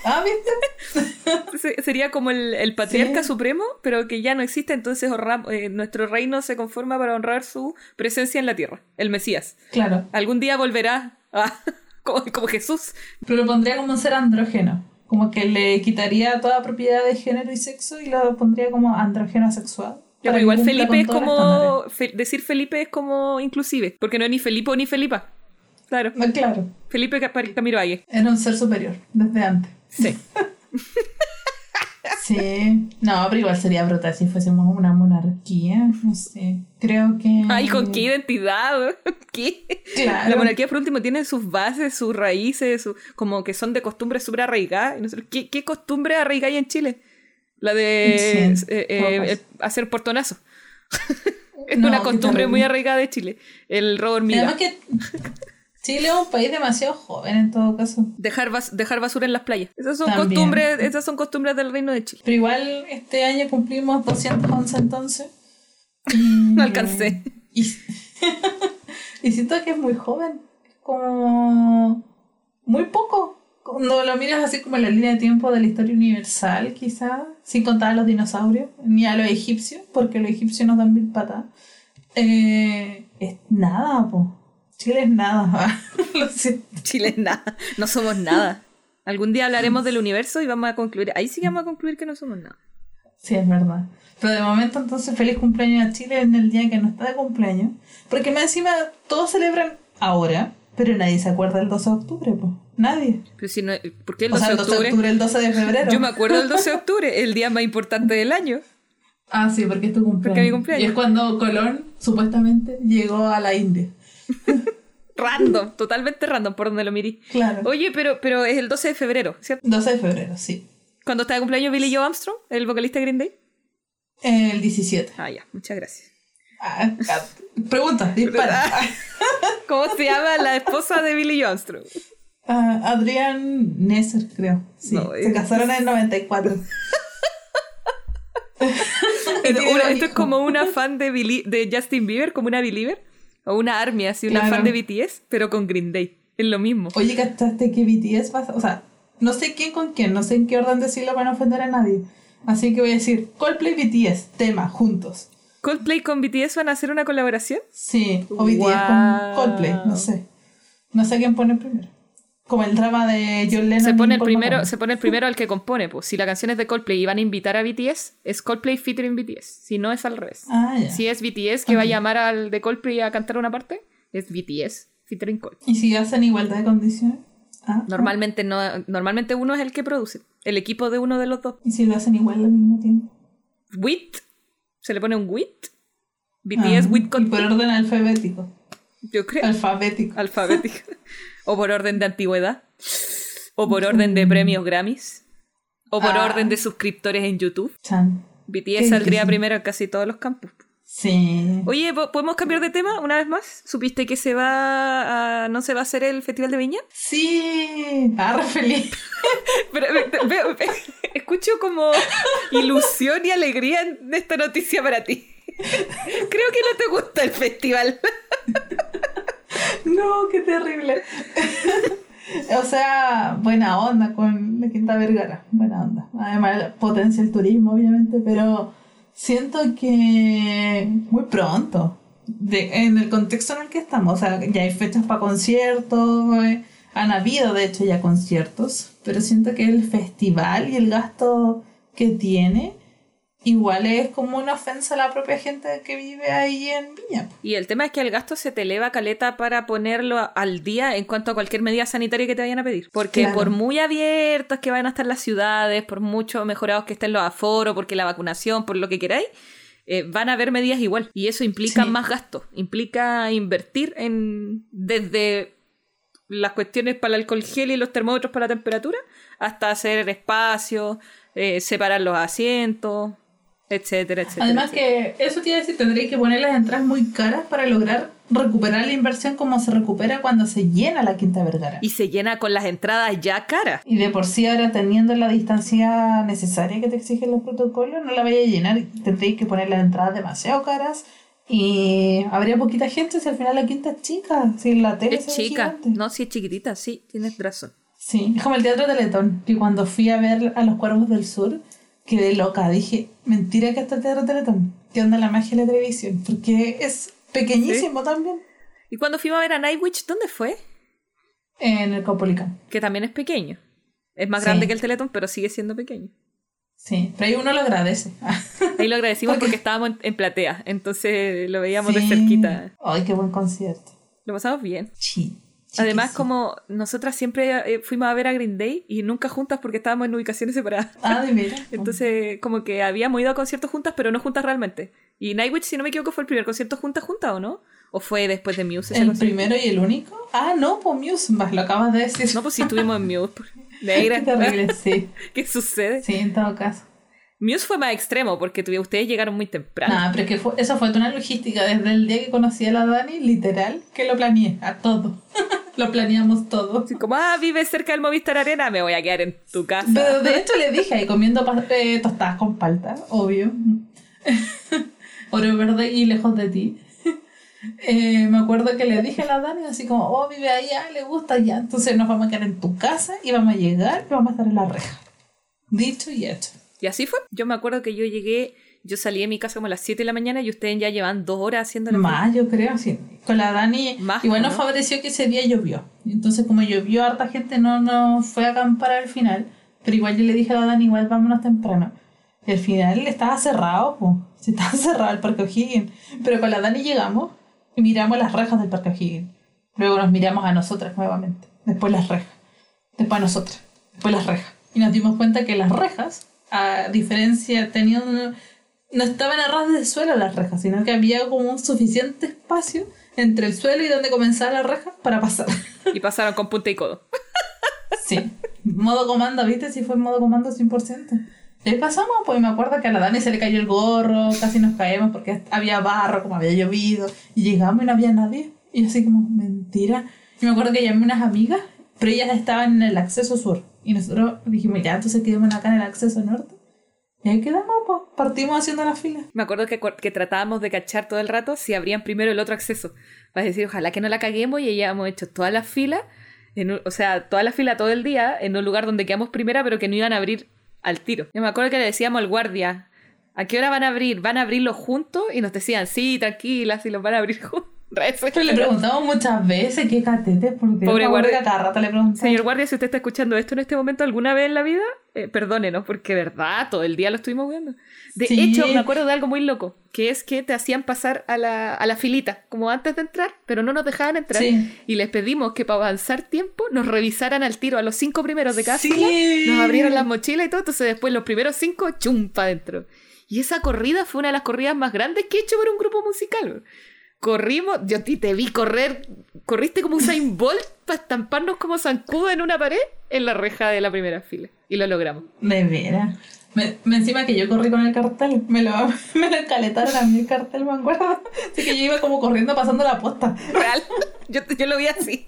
Ah, ¿viste? Se- Sería como el, el patriarca Sí. supremo, pero que ya no existe, entonces eh, nuestro reino se conforma para honrar su presencia en la tierra, el Mesías. Claro. Algún día volverá a- como, como Jesús. Pero lo pondría como un ser andrógeno. Como que le quitaría toda propiedad de género y sexo y lo pondría como andrógeno sexual. Que igual Felipe es como. fe- decir Felipe es como inclusive, porque no es ni Felipe ni Felipa. Claro. Ah, Claro, Felipe Ca- Camilo Valle. era un ser superior desde antes. Sí. Sí, no, pero igual sería brutal si fuésemos una monarquía, no sé. Creo que. Ay, ¿con qué identidad? ¿Qué? Claro. La monarquía, por último, tiene sus bases, sus raíces, su- como que son de costumbres súper arraigadas. ¿qué, ¿Qué costumbre arraigada hay en Chile? La de Sí, eh, eh, eh, hacer portonazo. es No, una costumbre muy arraigada de Chile. El robo hormiga. Además que Chile es un país demasiado joven en todo caso. Dejar, bas- dejar basura en las playas. Esas son También. costumbres, esas son costumbres del reino de Chile. Pero igual este año cumplimos 211 entonces. No alcancé. Y, y siento que es muy joven. Como muy poco. Cuando lo miras así como en la línea de tiempo de la historia universal, quizá, sin contar a los dinosaurios, ni a los egipcios, porque los egipcios nos dan mil patas. Eh, es nada, po. Chile es nada. lo siento. Chile es nada. No somos nada. Algún día hablaremos del universo y vamos a concluir. Ahí sí vamos a concluir que no somos nada. Sí, es verdad. Pero de momento entonces feliz cumpleaños a Chile en el día que no está de cumpleaños. Porque más encima todos celebran ahora, pero nadie se acuerda del 12 de octubre, pues. Nadie. Pero si no, ¿Por qué el O 12 sea, de el 12 de octubre? octubre, el 12 de febrero. Yo me acuerdo del 12 de octubre, el día más importante del año. Ah, sí, porque es tu cumpleaños. Porque mi cumpleaños. Y es cuando Colón, supuestamente, llegó a la India. Random, totalmente random por donde lo mirí. Claro. Oye, pero, pero es el 12 de febrero, ¿cierto? 12 de febrero, sí. Cuando está de cumpleaños Billy Joe Armstrong, el vocalista de Green Day. El 17. Ah, ya, muchas gracias. Ah, ah, pregunta, dispara. ¿Cómo se llama la esposa de Billy Joe Armstrong? Ah, Adrián Nesser, creo. Sí. No, Se es- casaron en el 94. Pero una- esto es como una fan de, Billy- de Justin Bieber, como una believer. O una army, así, una Claro. fan de BTS, pero con Green Day. Es lo mismo. Oye, ¿cachaste que BTS va a- O sea, No sé quién con quién, no sé en qué orden decirlo para no ofender a nadie. Así que voy a decir Coldplay BTS, tema, juntos. ¿Coldplay con BTS van a hacer una colaboración? Sí, o BTS con Coldplay, no sé. No sé quién pone primero. Como el drama de John Lennon. Se pone, el primero, se pone el primero al que compone, pues. Si la canción es de Coldplay y van a invitar a BTS, es Coldplay featuring BTS. Si no, es al revés. Ah. Si es BTS que va a llamar al de Coldplay a cantar una parte, es BTS featuring Coldplay. ¿Y si hacen igualdad de condiciones? Ah, Normalmente, no, normalmente uno es el que produce. El equipo de uno de los dos. ¿Y si lo hacen igual al mismo tiempo? WIT. Se le pone un WIT. BTS Ah, WIT y por Coldplay. orden alfabético. Yo creo. Alfabético. Alfabético. o por orden de antigüedad. O por orden de premios Grammys. O por Ah. orden de suscriptores en YouTube. Chan. BTS saldría primero en casi todos los campos. Sí. Oye, ¿po- ¿podemos cambiar de tema una vez más? ¿Supiste que se va a, no se va a hacer el Festival de Viña? Sí. Ah, feliz. Pero, escucho como ilusión y alegría en esta noticia para ti. Creo que no te gusta el festival. No, qué terrible. o sea, buena onda con la Quinta Vergara. Buena onda. Además, potencia el turismo, obviamente, pero siento que muy pronto. De, en el contexto en el que estamos, o sea, ya hay fechas para conciertos, eh, han habido de hecho ya conciertos, pero siento que el festival y el gasto que tiene igual es como una ofensa a la propia gente que vive ahí en Viña. Y el tema es que el gasto se te eleva caleta para ponerlo al día en cuanto a cualquier medida sanitaria que te vayan a pedir. Porque Claro. por muy abiertas que vayan a estar las ciudades, por mucho mejorados que estén los aforos, porque la vacunación, por lo que queráis, eh, van a haber medidas igual. Y eso implica Sí. más gasto. Implica invertir en desde las cuestiones para el alcohol gel y los termómetros para la temperatura, hasta hacer espacio, eh, separar los asientos, etcétera, etcétera. Además etcétera. que eso iba a decir, tendréis que poner las entradas muy caras para lograr recuperar la inversión como se recupera cuando se llena la Quinta Vergara. Y se llena con las entradas ya caras. Y de por sí ahora teniendo la distancia necesaria que te exigen los protocolos, no la vaya a llenar. Tendréis que poner las entradas demasiado caras y habría poquita gente si al final la quinta es chica, si la tele Es chica. gigante. No, sí es chiquitita, sí, tienes razón. Sí, es como el Teatro Teletón, que cuando fui a ver a los Cuervos del Sur, quedé loca. Dije, mentira que está Teatro Teletón. ¿Qué onda la magia de la televisión? Porque es pequeñísimo también. Y cuando fuimos a ver a Nightwitch, ¿dónde fue? En el Copolicán. Que también es pequeño. Es más Sí. grande que el Teletón, pero sigue siendo pequeño. Sí, pero ahí uno lo agradece. Ahí lo agradecimos Porque- porque estábamos en, en platea, entonces lo veíamos de cerquita. Ay, qué buen concierto. Lo pasamos bien. Sí. Además, sí. como nosotras siempre eh, fuimos a ver a Green Day y nunca juntas porque estábamos en ubicaciones separadas. Ah, de veras. Entonces, como que habíamos ido a conciertos juntas, pero no juntas realmente. Y Nightwitch, si no me equivoco, fue el primer concierto juntas, juntas, ¿o no? ¿O fue después de Muse ¿El concierto? primero y el único? Ah, no, pues Muse, vas, lo acabas de decir. No, pues sí estuvimos en Muse. Negra. Qué terrible, sí. ¿Qué sucede? Sí, en todo caso. Muse fue más extremo porque ustedes llegaron muy temprano. Nada, pero es que fue, eso fue toda una logística. Desde el día que conocí a la Dani, literal, que lo planeé, a todo. lo planeamos todo. Así como, ah, vives cerca del Movistar Arena, me voy a quedar en tu casa. Pero de hecho le dije ahí comiendo eh, tostadas con palta, obvio. Oro verde y lejos de ti. Eh, me acuerdo que le dije a la Dani así como, oh, vive allá, le gusta ya. Entonces nos vamos a quedar en tu casa y vamos a llegar y vamos a estar en la reja. Dicho y hecho. Y así fue. Yo me acuerdo que yo llegué, yo salí de mi casa como a las 7 de la mañana y ustedes ya llevan dos horas haciendo la Más, yo creo, sí. Con la Dani, Más, igual nos ¿no? favoreció que ese día llovió. Y Entonces, como llovió, harta gente no, no fue a acampar al final. Pero igual yo le dije a la Dani, igual vámonos temprano. Y al final estaba cerrado, pues. Sí, estaba cerrado el Parque O'Higgins. Pero con la Dani llegamos y miramos las rejas del Parque O'Higgins. Luego nos miramos a nosotras nuevamente. Después las rejas. Después a nosotras. Después las rejas. Y nos dimos cuenta que las rejas, a diferencia, tenían no estaban a ras de suelo las rejas, sino que había como un suficiente espacio entre el suelo y donde comenzaba la reja para pasar. Y pasaron con punta y codo. Sí, modo comando, ¿viste? Si fue modo comando 100%. Y ahí pasamos, pues me acuerdo que a la Dani se le cayó el gorro, casi nos caemos porque había barro, como había llovido, y llegamos y no había nadie. Y así como, mentira. Y me acuerdo que llamé a unas amigas, pero ellas estaban en el acceso sur. Y nosotros dijimos, ya, entonces quedémonos acá en el acceso norte. Y ahí quedamos, pues, partimos haciendo la fila. Me acuerdo que, que tratábamos de cachar todo el rato si abrían primero el otro acceso. Para decir, ojalá que no la caguemos y ya hemos hecho filas. en un- o sea, toda la fila todo el día en un lugar donde quedamos primera, pero que no iban a abrir al tiro. Yo me acuerdo que le decíamos al guardia, ¿a qué hora van a abrir? ¿Van a abrirlos juntos? Y nos decían, sí, tranquila, si los van a abrir juntos. Pero le preguntamos muchas veces qué catete, porque Pobre guardia. rato le preguntamos. Señor guardia, si usted está escuchando esto en este momento alguna vez en la vida, eh, perdónenos, porque verdad, todo el día lo estuvimos viendo. De Sí. hecho, me acuerdo de algo muy loco, que es que te hacían pasar a la, a la filita, como antes de entrar, pero no nos dejaban entrar. Sí. Y les pedimos que para avanzar tiempo nos revisaran al tiro a los cinco primeros de cada Sí. fila, nos abrieran las mochilas y todo, entonces después los primeros cinco, chumpa adentro. Y esa corrida fue una de las corridas más grandes que he hecho por un grupo musical. Corrimos, yo a ti te vi correr, corriste como Usain Bolt para estamparnos como zancudo en una pared en la reja de la primera fila. Y lo logramos. De veras. Me, me encima que yo corrí con el cartel, me lo, me lo encaletaron a mí el cartel, me acuerdo. Así que yo iba como corriendo pasando la posta. Real. Yo, yo lo vi así.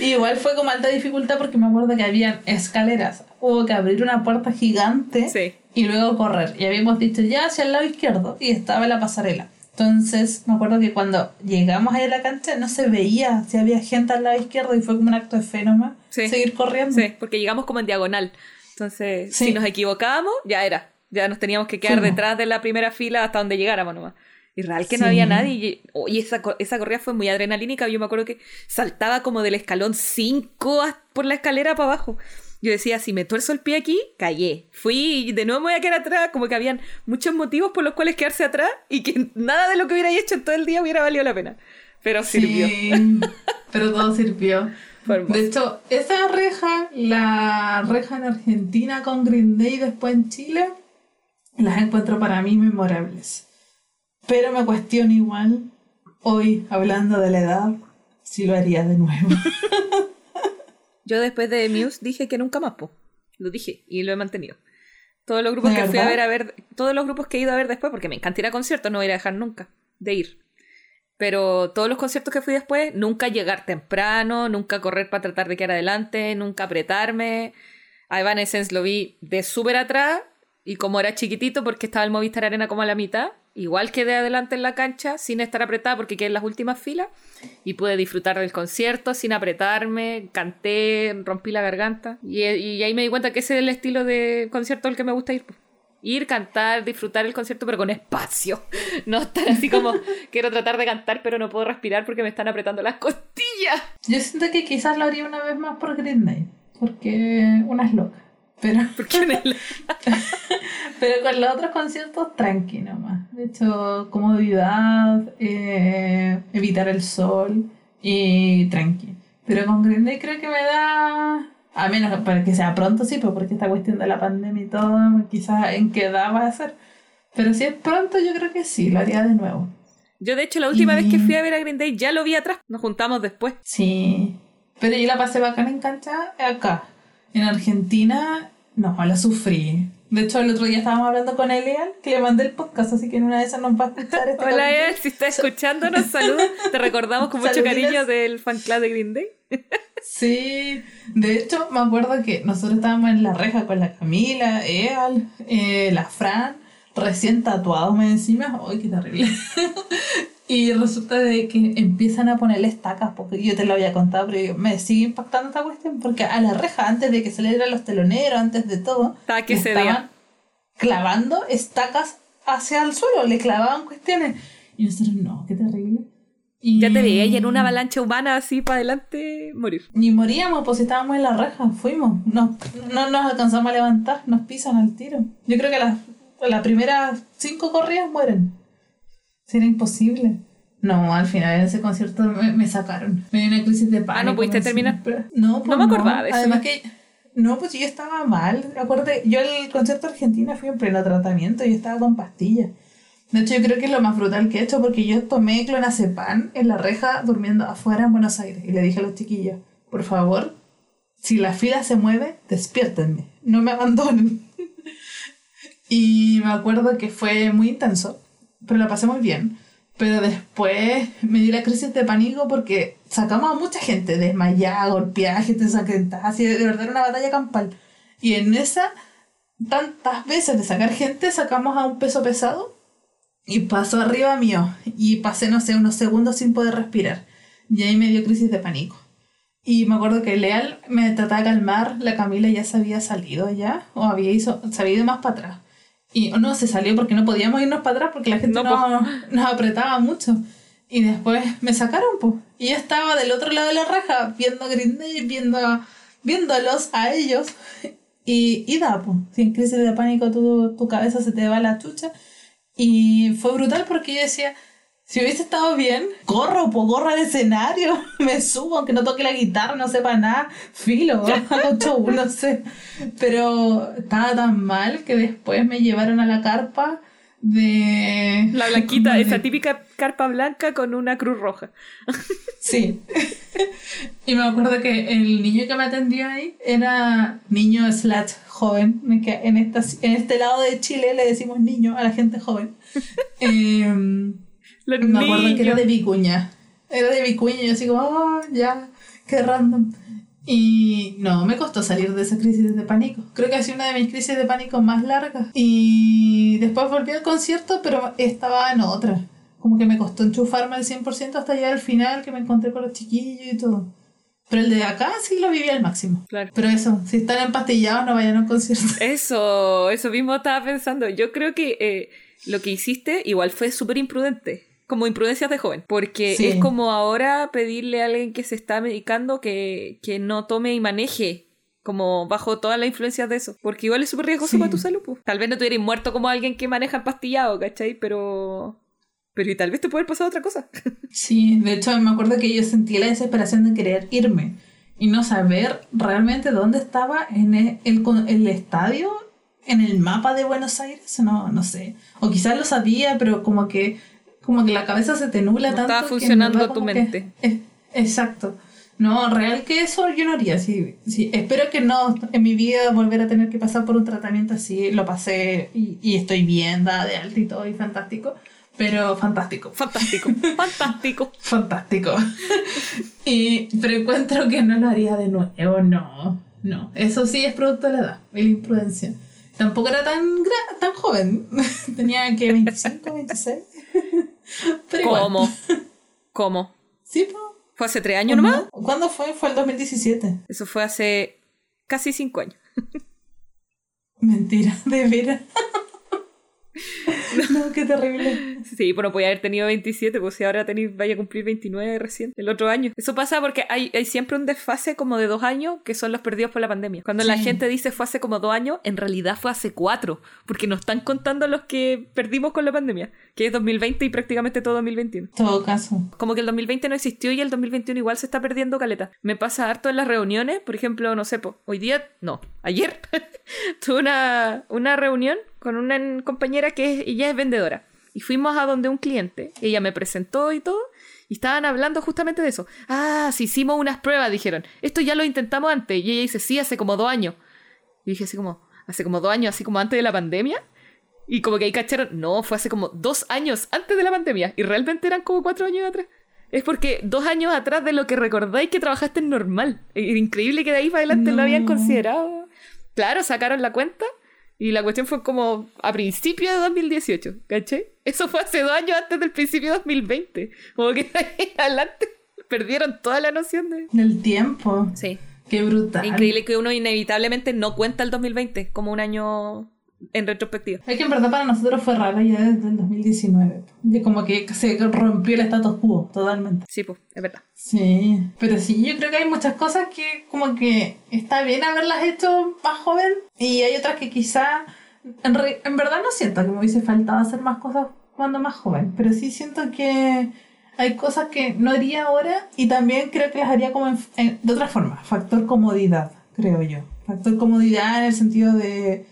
Y igual fue como alta dificultad porque me acuerdo que habían escaleras. Hubo que abrir una puerta gigante Sí. y luego correr. Y habíamos dicho ya hacia el lado izquierdo y estaba la pasarela. Entonces me acuerdo que cuando llegamos ahí a la cancha no se veía si había gente al lado izquierdo y fue como un acto de fe nomás. Sí. Seguir corriendo. Sí, porque llegamos como en diagonal. Entonces, Sí. si nos equivocábamos, ya era. Ya nos teníamos que quedar Sí. detrás de la primera fila hasta donde llegáramos nomás. Y real que no había nadie. Y, oh, y esa, esa corrida fue muy adrenalínica. Yo me acuerdo que saltaba como del escalón 5 por la escalera para abajo. Yo decía, si me tuerzo el pie aquí, callé. Fui y de nuevo me voy a quedar atrás. Como que habían muchos motivos por los cuales quedarse atrás y que nada de lo que hubiera hecho en todo el día hubiera valido la pena. Pero sirvió. Sí, pero todo sirvió. De hecho, esa reja, la reja en Argentina con Green Day después en Chile, las encuentro para mí memorables. Pero me cuestiono igual, hoy hablando de la edad, si lo haría de nuevo. Yo después de Muse dije que nunca más, po. Lo dije y lo he mantenido. Todos los grupos ¿De que fui a ver a ver, todos los grupos que he ido a ver después, porque me encanta ir a conciertos, no voy a dejar nunca de ir. Pero todos los conciertos que fui después, nunca llegar temprano, nunca correr para tratar de quedar adelante, nunca apretarme. A Evanescence lo vi de súper atrás y como era chiquitito porque estaba el Movistar Arena como a la mitad, igual quedé adelante en la cancha sin estar apretada porque quedé en las últimas filas y pude disfrutar del concierto sin apretarme, canté, rompí la garganta y, y ahí me di cuenta que ese es el estilo de concierto al que me gusta ir. pues. Ir, cantar, disfrutar el concierto, pero con espacio. No estar así como, quiero tratar de cantar, pero no puedo respirar porque me están apretando las costillas. Yo siento que quizás lo haría una vez más por Green Day, porque una es loca. Pero, Porque en el- pero con los otros conciertos, tranqui nomás. De hecho, comodidad, eh, evitar el sol y tranqui. Pero con Green Day creo que me da... A menos para que sea pronto, sí, pues porque esta cuestión de la pandemia y todo, quizás en qué edad va a ser. Pero si es pronto, yo creo que sí, lo haría de nuevo. Yo, de hecho, la última Y- vez que fui a ver a Green Day ya lo vi atrás. Nos juntamos después. Sí. Pero yo la pasé bacán en cancha acá. En Argentina, no, la sufrí. De hecho, el otro día estábamos hablando con Elian, que le mandé el podcast, así que en una de esas nos va a escuchar este Hola. Ed, si estás escuchándonos, saludos. Te recordamos con mucho cariño del fan club de Green Day. Sí, de hecho me acuerdo que nosotros estábamos en la reja con la Camila, Eal, eh, la Fran, recién tatuados más encima, ¡ay qué terrible! y resulta de que empiezan a ponerle estacas, porque yo te lo había contado, pero me sigue impactando esta cuestión, porque a la reja, antes de que salieran los teloneros, antes de todo, que ese estaban día. clavando estacas hacia el suelo, le clavaban cuestiones. Y nosotros, no, qué terrible. Y... Ya te veía y en una avalancha humana así para adelante morir. Ni moríamos, pues estábamos en la reja, fuimos. No, no nos alcanzamos a levantar, nos pisan al tiro. Yo creo que las, las primeras cinco corridas mueren. Si era imposible. No, al final en ese concierto me, me sacaron. Me dio una crisis de pánico. Ah, ¿no pudiste terminar? No, pues me acordaba de eso. Además que... No, pues yo estaba mal. Acuérdate, yo el concierto argentino fui en pleno tratamiento y estaba con pastillas. De hecho, yo creo que es lo más brutal que he hecho porque yo tomé clonazepam en la reja durmiendo afuera en Buenos Aires y le dije a los chiquillos, por favor, si la fila se mueve, despiértenme, no me abandonen. y me acuerdo que fue muy intenso, pero la pasé muy bien. Pero después me di la crisis de pánico porque sacamos a mucha gente desmayada, golpeada, gente ensangrentada, así de verdad era una batalla campal. Y en esa, tantas veces de sacar gente, sacamos a un peso pesado y pasó arriba mío. Y pasé, no sé, unos segundos sin poder respirar. Y ahí me dio crisis de pánico. Y me acuerdo que Leal me trataba de calmar, la Camila ya se había salido ya, o había ido, se había ido más para atrás. Y no, se salió porque no podíamos irnos para atrás porque la gente No, no, nos apretaba mucho. Y después me sacaron, pues. Y yo estaba del otro lado de la raja, viendo Green Day, viendo, viéndolos a ellos. Y, y da, pues. Si en crisis de pánico tu, tu cabeza se te va la chucha. Y fue brutal porque yo decía, si hubiese estado bien, corro, pues corro al escenario, me subo, aunque no toque la guitarra, no sepa nada, filo, hago show, no sé. Pero estaba tan mal que después me llevaron a la carpa de... La blanquita, de- esa típica carpa blanca con una cruz roja. Sí. y me acuerdo que el niño que me atendió ahí era niño slash joven. que En, esta, en este lado de Chile le decimos niño a la gente joven. Em, Los me acuerdo que era niños. de Vicuña. Era de Vicuña y yo así como, oh, ya, qué random. Y no, me costó salir de esa crisis de pánico. Creo que ha sido una de mis crisis de pánico más largas. Y después volví al concierto, pero estaba en otra. Como que me costó enchufarme al 100% hasta llegar al final, que me encontré con los chiquillos y todo. Pero el de acá sí lo viví al máximo. Claro. Pero eso, si están empastillados, no vayan a un concierto. Eso, eso mismo estaba pensando. Yo creo que eh, lo que hiciste igual fue súper imprudente. Como imprudencias de joven. Porque Sí. es como ahora pedirle a alguien que se está medicando que, que no tome y maneje. Como bajo todas las influencias de eso. Porque igual es súper riesgoso Sí. para tu salud. pues. Tal vez no te hubieras muerto como alguien que maneja empastillado, ¿cachai? Pero. Pero y tal vez te puede pasado otra cosa. Sí, de hecho me acuerdo que yo sentí la desesperación de querer irme y no saber realmente dónde estaba en el, el, con- el estadio, en el mapa de Buenos Aires, no, no sé. O quizás lo sabía, pero como que, como que la cabeza se te nubla No tanto. que en funcionando verdad tu como que- mente. es- exacto. No, real que eso yo no haría. Sí, sí, espero que no en mi vida volver a tener que pasar por un tratamiento así. Lo pasé y, y estoy bien, da de alta y todo, y fantástico. Pero fantástico. Fantástico, fantástico. Fantástico. y, pero encuentro que no lo haría de nuevo, no. No. Eso sí es producto de la edad y la imprudencia. Tampoco era tan, tan joven. Tenía que 25, 26. pero igual. ¿Cómo? ¿Cómo? Sí, po. ¿Fue hace tres años nomás? ¿Cuándo fue? Fue el 2017. Eso fue hace casi cinco años. Mentira, de veras. no, qué terrible. Sí, bueno, podía haber tenido 27, pues si ahora tenéis, vaya a cumplir 29 recién, el otro año. Eso pasa porque hay, hay siempre un desfase como de dos años que son los perdidos por la pandemia. Cuando la gente dice fue hace como dos años, en realidad fue hace cuatro, porque nos están contando los que perdimos con la pandemia, que es 2020 y prácticamente todo 2021. todo caso. Como que el 2020 no existió y el 2021 igual se está perdiendo caleta. Me pasa harto en las reuniones, por ejemplo, no sé, po, hoy día, no, ayer tuve una, una reunión con una compañera que es- ella es vendedora. Y fuimos a donde un cliente, ella me presentó y todo, y estaban hablando justamente de eso. Ah, si hicimos unas pruebas, dijeron. Esto ya lo intentamos antes. Y ella dice, sí, hace como dos años. Y dije así como, hace como dos años, así como antes de la pandemia. Y como que ahí cacharon, no, fue hace como dos años antes de la pandemia. Y realmente eran como cuatro años atrás. Es porque dos años atrás de lo que recordáis que trabajaste en normal. Es increíble que de ahí para adelante lo habían No. considerado. Claro, sacaron la cuenta y la cuestión fue como a principio de 2018, ¿cachai? Eso fue hace dos años antes del principio de 2020. Como que de ahí adelante perdieron toda la noción de... Del tiempo. Sí. Qué brutal. Increíble que uno inevitablemente no cuenta el 2020 como un año en retrospectiva. Es que en verdad para nosotros fue raro ya desde el 2019. Y como que se rompió el status quo totalmente. Sí, pues, es verdad. Sí, pero sí, yo creo que hay muchas cosas que como que está bien haberlas hecho más joven y hay otras que quizá, en, re- en verdad no siento que me hubiese faltado hacer más cosas cuando más joven, pero sí siento que hay cosas que no haría ahora y también creo que las haría como en- en- de otra forma, factor comodidad, creo yo. Factor comodidad en el sentido de,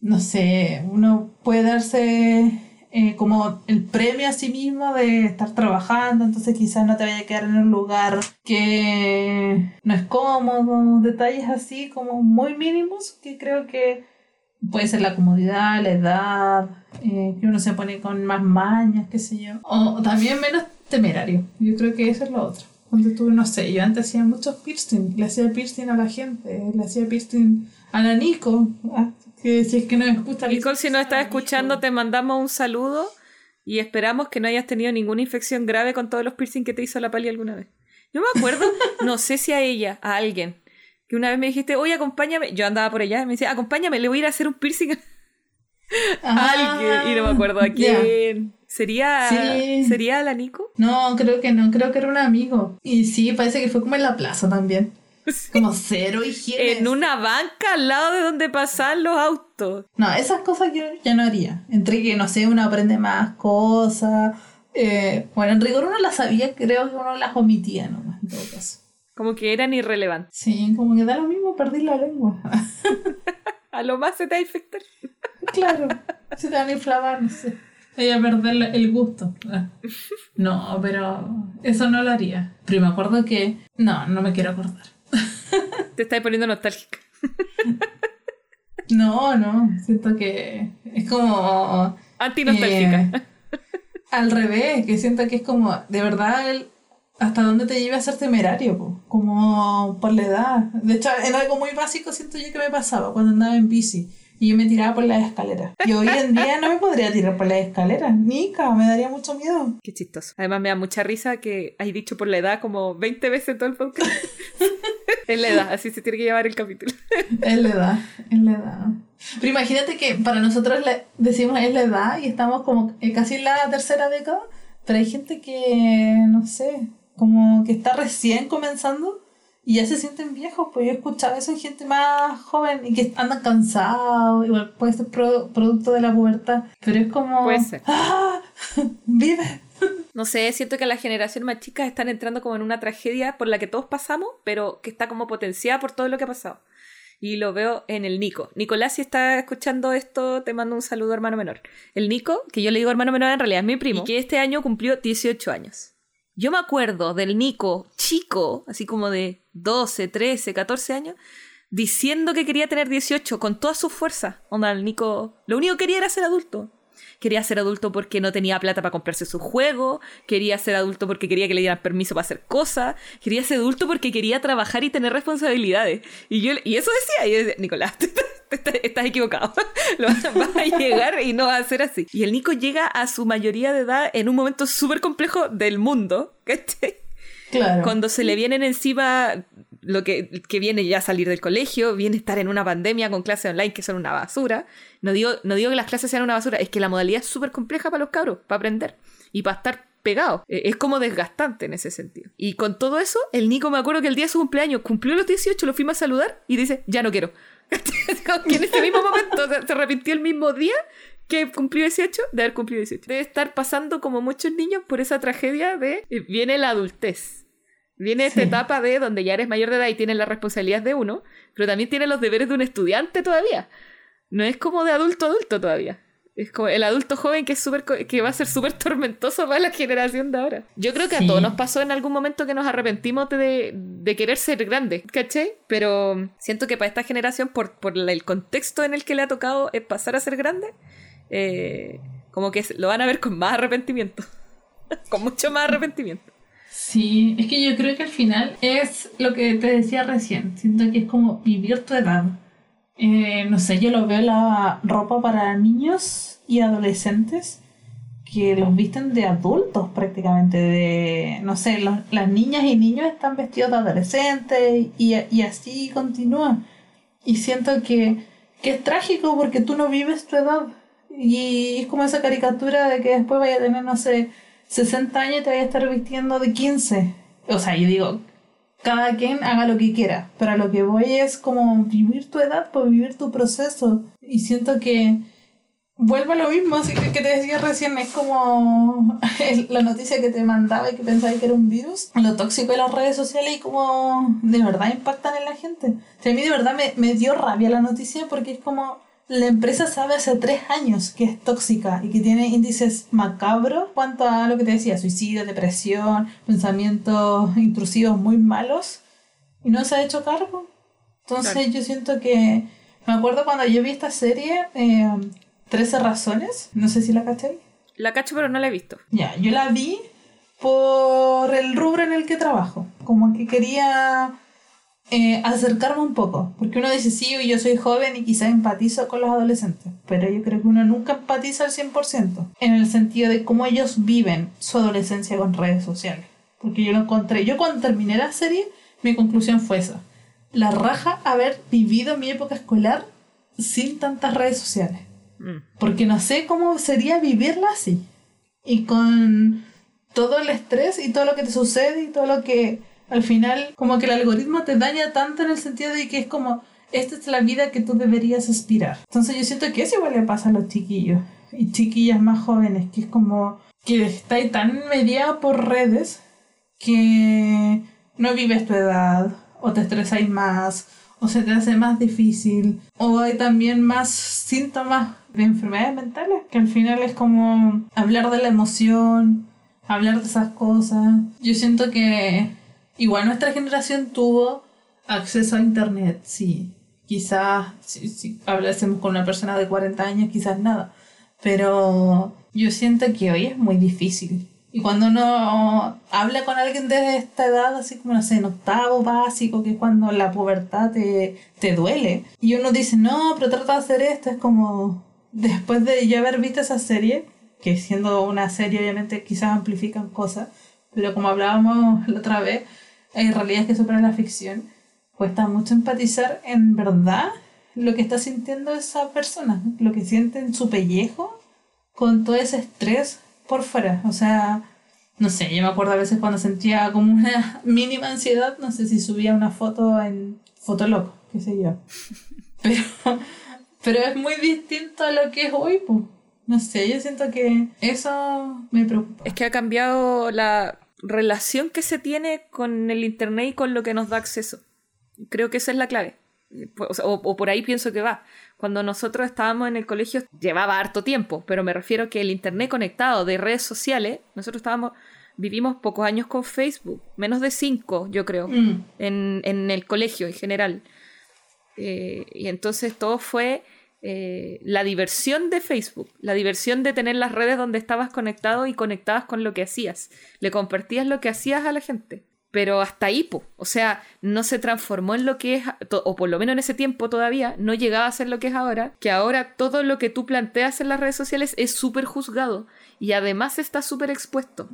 no sé, uno puede darse eh, como el premio a sí mismo de estar trabajando, entonces quizás no te vaya a quedar en un lugar que no es cómodo, detalles así como muy mínimos que creo que puede ser la comodidad, la edad, eh, que uno se pone con más mañas, qué sé yo, o también menos temerario, yo creo que eso es lo otro. Cuando tú, no sé, yo antes hacía muchos piercing, le hacía piercing a la gente, le hacía piercing a la Nico, ah, que si es que no me escucha. le Nicole, si nos estás escuchando, te mandamos un saludo y esperamos que no hayas tenido ninguna infección grave con todos los piercing que te hizo la pali alguna vez. Yo me acuerdo, no sé si a ella, a alguien, que una vez me dijiste, oye, acompáñame. Yo andaba por allá, me decía, acompáñame, le voy a ir a hacer un piercing a alguien. Y no me acuerdo a Ah, quién. ¿Sería, Sí. ¿Sería la Nico? No, creo que no, creo que era un amigo. Y sí, parece que fue como en la plaza también. Como cero higiene. En una banca al lado de donde pasan los autos. No, esas cosas yo ya no haría. Entre que, no sé, uno aprende más cosas. eh, bueno, en rigor uno las sabía, creo que uno las omitía nomás, en todo caso. Como que eran irrelevantes. Sí, como que da lo mismo perder la lengua. A lo más se te va a infectar. claro, se te van a inflamar, no sé. Voy a perder el gusto. No, pero eso no lo haría. Pero me acuerdo que... No, no me quiero acordar. Te estás poniendo nostálgica. No, no, siento que es como... Anti-nostálgica. Eh, al revés, que siento que es como, de verdad, el- hasta dónde te lleve a ser temerario, po? como por la edad. De hecho, en algo muy básico siento yo que me pasaba cuando andaba en bici y yo me tiraba por las escaleras. Y hoy en día no me podría tirar por las escaleras, Nica, me daría mucho miedo. Qué chistoso. Además me da mucha risa que hay dicho por la edad como 20 veces todo el podcast. es la edad, así se tiene que llevar el capítulo. Es la edad, es la edad. Pero imagínate que para nosotros le decimos es la edad y estamos como casi en la tercera década, pero hay gente que, no sé, como que está recién comenzando y ya se sienten viejos, pues yo he escuchado eso en gente más joven y que andan cansados, igual puede ser pro- producto de la pubertad, pero es como... Puede ser. ¡Ah! ¡Vive! No sé, siento que las generaciones más chicas están entrando como en una tragedia por la que todos pasamos, pero que está como potenciada por todo lo que ha pasado. Y lo veo en el Nico. Nicolás, si estás escuchando esto, te mando un saludo, hermano menor. El Nico, que yo le digo hermano menor, en realidad es mi primo, y que este año cumplió 18 años. Yo me acuerdo del Nico chico, así como de 12, 13, 14 años, diciendo que quería tener 18 con toda su fuerza. Onda, el Nico, lo único que quería era ser adulto. Quería ser adulto porque no tenía plata para comprarse su juego, quería ser adulto porque quería que le dieran permiso para hacer cosas, quería ser adulto porque quería trabajar y tener responsabilidades. Y yo y eso decía, y yo decía, Nicolás, te- te- te- estás equivocado. Lo vas vas a llegar y no va a ser así. Y el Nico llega a su mayoría de edad en un momento súper complejo del mundo, ¿cachai? Claro. Cuando se le vienen encima lo que, que viene ya salir del colegio, viene estar en una pandemia con clases online que son una basura. No digo, no digo que las clases sean una basura, es que la modalidad es súper compleja para los cabros, para aprender y para estar pegados. Eh, Es como desgastante en ese sentido. Y con todo eso, el Nico me acuerdo que el día de su cumpleaños cumplió los 18, lo fuimos a saludar y dice, ya no quiero. En ese mismo momento se, se arrepintió el mismo día que cumplió 18 de haber cumplido 18. Debe estar pasando como muchos niños por esa tragedia de eh, viene la adultez. Viene esta Sí. etapa de donde ya eres mayor de edad y tienes las responsabilidades de uno, pero también tienes los deberes de un estudiante todavía. No es como de adulto adulto todavía. Es como el adulto joven que es súper co- que va a ser súper tormentoso para la generación de ahora. Yo creo que Sí. a todos nos pasó en algún momento que nos arrepentimos de, de querer ser grandes, ¿caché? Pero siento que para esta generación, por, por el contexto en el que le ha tocado eh, pasar a ser grande, eh, como que lo van a ver con más arrepentimiento. con mucho más arrepentimiento. Sí, es que yo creo que al final es lo que te decía recién. Siento que es como vivir tu edad. Eh, no sé, yo lo veo la ropa para niños y adolescentes que los visten de adultos prácticamente. De, no sé, las niñas y niños están vestidos de adolescentes y, y así continúa. Y siento que, que es trágico porque tú no vives tu edad. Y es como esa caricatura de que después vaya a tener, no sé, 60 años te vaya a estar vistiendo de 15. O sea, yo digo, cada quien haga lo que quiera, pero lo que voy es como vivir tu edad, pues vivir tu proceso. Y siento que vuelve a lo mismo, así que, que te decía recién, es como la noticia que te mandaba y que pensaba que era un virus, lo tóxico de las redes sociales y como de verdad impactan en la gente. O a mí de verdad me, me dio rabia la noticia porque es como la empresa sabe hace tres años que es tóxica y que tiene índices macabros cuanto a lo que te decía, suicidio, depresión, pensamientos intrusivos muy malos y no se ha hecho cargo. Entonces Claro. yo siento que... Me acuerdo cuando yo vi esta serie, eh, 13 razones, no sé si la caché. La cacho, pero no la he visto. Ya, yo la vi por el rubro en el que trabajo. Como que quería eh, acercarme un poco. Porque uno dice, sí, yo soy joven y quizás empatizo con los adolescentes. Pero yo creo que uno nunca empatiza al 100%. En el sentido de cómo ellos viven su adolescencia con redes sociales. Porque yo lo encontré. Yo cuando terminé la serie, mi conclusión fue esa. La raja haber vivido mi época escolar sin tantas redes sociales. Mm. Porque no sé cómo sería vivirla así. Y con todo el estrés y todo lo que te sucede y todo lo que al final como que el algoritmo te daña tanto en el sentido de que es como esta es la vida que tú deberías aspirar. Entonces yo siento que eso igual le pasa a los chiquillos y chiquillas más jóvenes, que es como que estáis tan mediado por redes que no vives tu edad o te estresáis más o se te hace más difícil o hay también más síntomas de enfermedades mentales que al final es como hablar de la emoción, hablar de esas cosas. Yo siento que igual nuestra generación tuvo acceso a internet, sí. Quizás si, si hablásemos con una persona de 40 años, quizás nada. Pero yo siento que hoy es muy difícil. Y cuando uno habla con alguien de esta edad, así como, no sé, en octavo básico, que es cuando la pubertad te, te duele, y uno dice, no, pero trata de hacer esto, es como, después de yo haber visto esa serie, que siendo una serie obviamente quizás amplifican cosas, pero como hablábamos la otra vez, hay realidades que superan la ficción, cuesta mucho empatizar en verdad lo que está sintiendo esa persona, lo que siente en su pellejo con todo ese estrés por fuera. O sea, no sé, yo me acuerdo a veces cuando sentía como una mínima ansiedad, no sé si subía una foto en Fotolog, qué sé yo. Pero, pero es muy distinto a lo que es hoy, pues. No sé, yo siento que eso me preocupa. Es que ha cambiado la relación que se tiene con el Internet y con lo que nos da acceso. Creo que esa es la clave. O, sea, o- o por ahí pienso que va. Cuando nosotros estábamos en el colegio llevaba harto tiempo, pero me refiero que el Internet conectado de redes sociales, nosotros estábamos, vivimos pocos años con Facebook, menos de cinco, yo creo, Mm. en, en el colegio en general. Eh, y entonces todo fue eh, la diversión de Facebook, la diversión de tener las redes donde estabas conectado y conectabas con lo que hacías. Le compartías lo que hacías a la gente. Pero hasta ahí, po. o sea, no se transformó en lo que es, o por lo menos en ese tiempo todavía, no llegaba a ser lo que es ahora, que ahora todo lo que tú planteas en las redes sociales es súper juzgado y además está súper expuesto.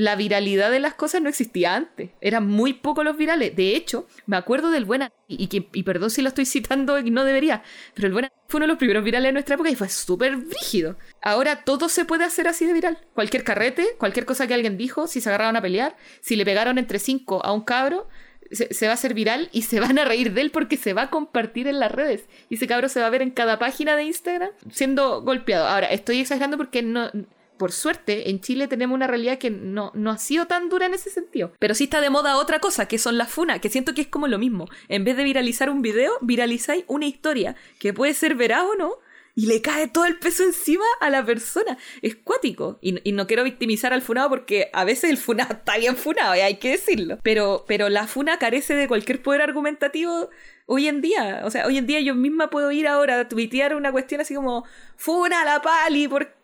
La viralidad de las cosas no existía antes. Eran muy pocos los virales. De hecho, me acuerdo del buen An- y, que, y perdón si lo estoy citando y no debería, pero el buen An- fue uno de los primeros virales de nuestra época y fue súper brígido. Ahora todo se puede hacer así de viral. Cualquier carrete, cualquier cosa que alguien dijo, si se agarraron a pelear, si le pegaron entre cinco a un cabro, se, se va a hacer viral y se van a reír de él porque se va a compartir en las redes. Y ese cabro se va a ver en cada página de Instagram siendo golpeado. Ahora, estoy exagerando porque no. Por suerte, en Chile tenemos una realidad que no, no ha sido tan dura en ese sentido. Pero sí está de moda otra cosa, que son las funas, que siento que es como lo mismo. En vez de viralizar un video, viralizáis una historia, que puede ser veraz o no, y le cae todo el peso encima a la persona. Es cuático. Y, no quiero victimizar al funado porque a veces el funado está bien funado, y hay que decirlo. Pero, pero la funa carece de cualquier poder argumentativo hoy en día. O sea, hoy en día yo misma puedo ir ahora a tuitear una cuestión así como funa la pali porque,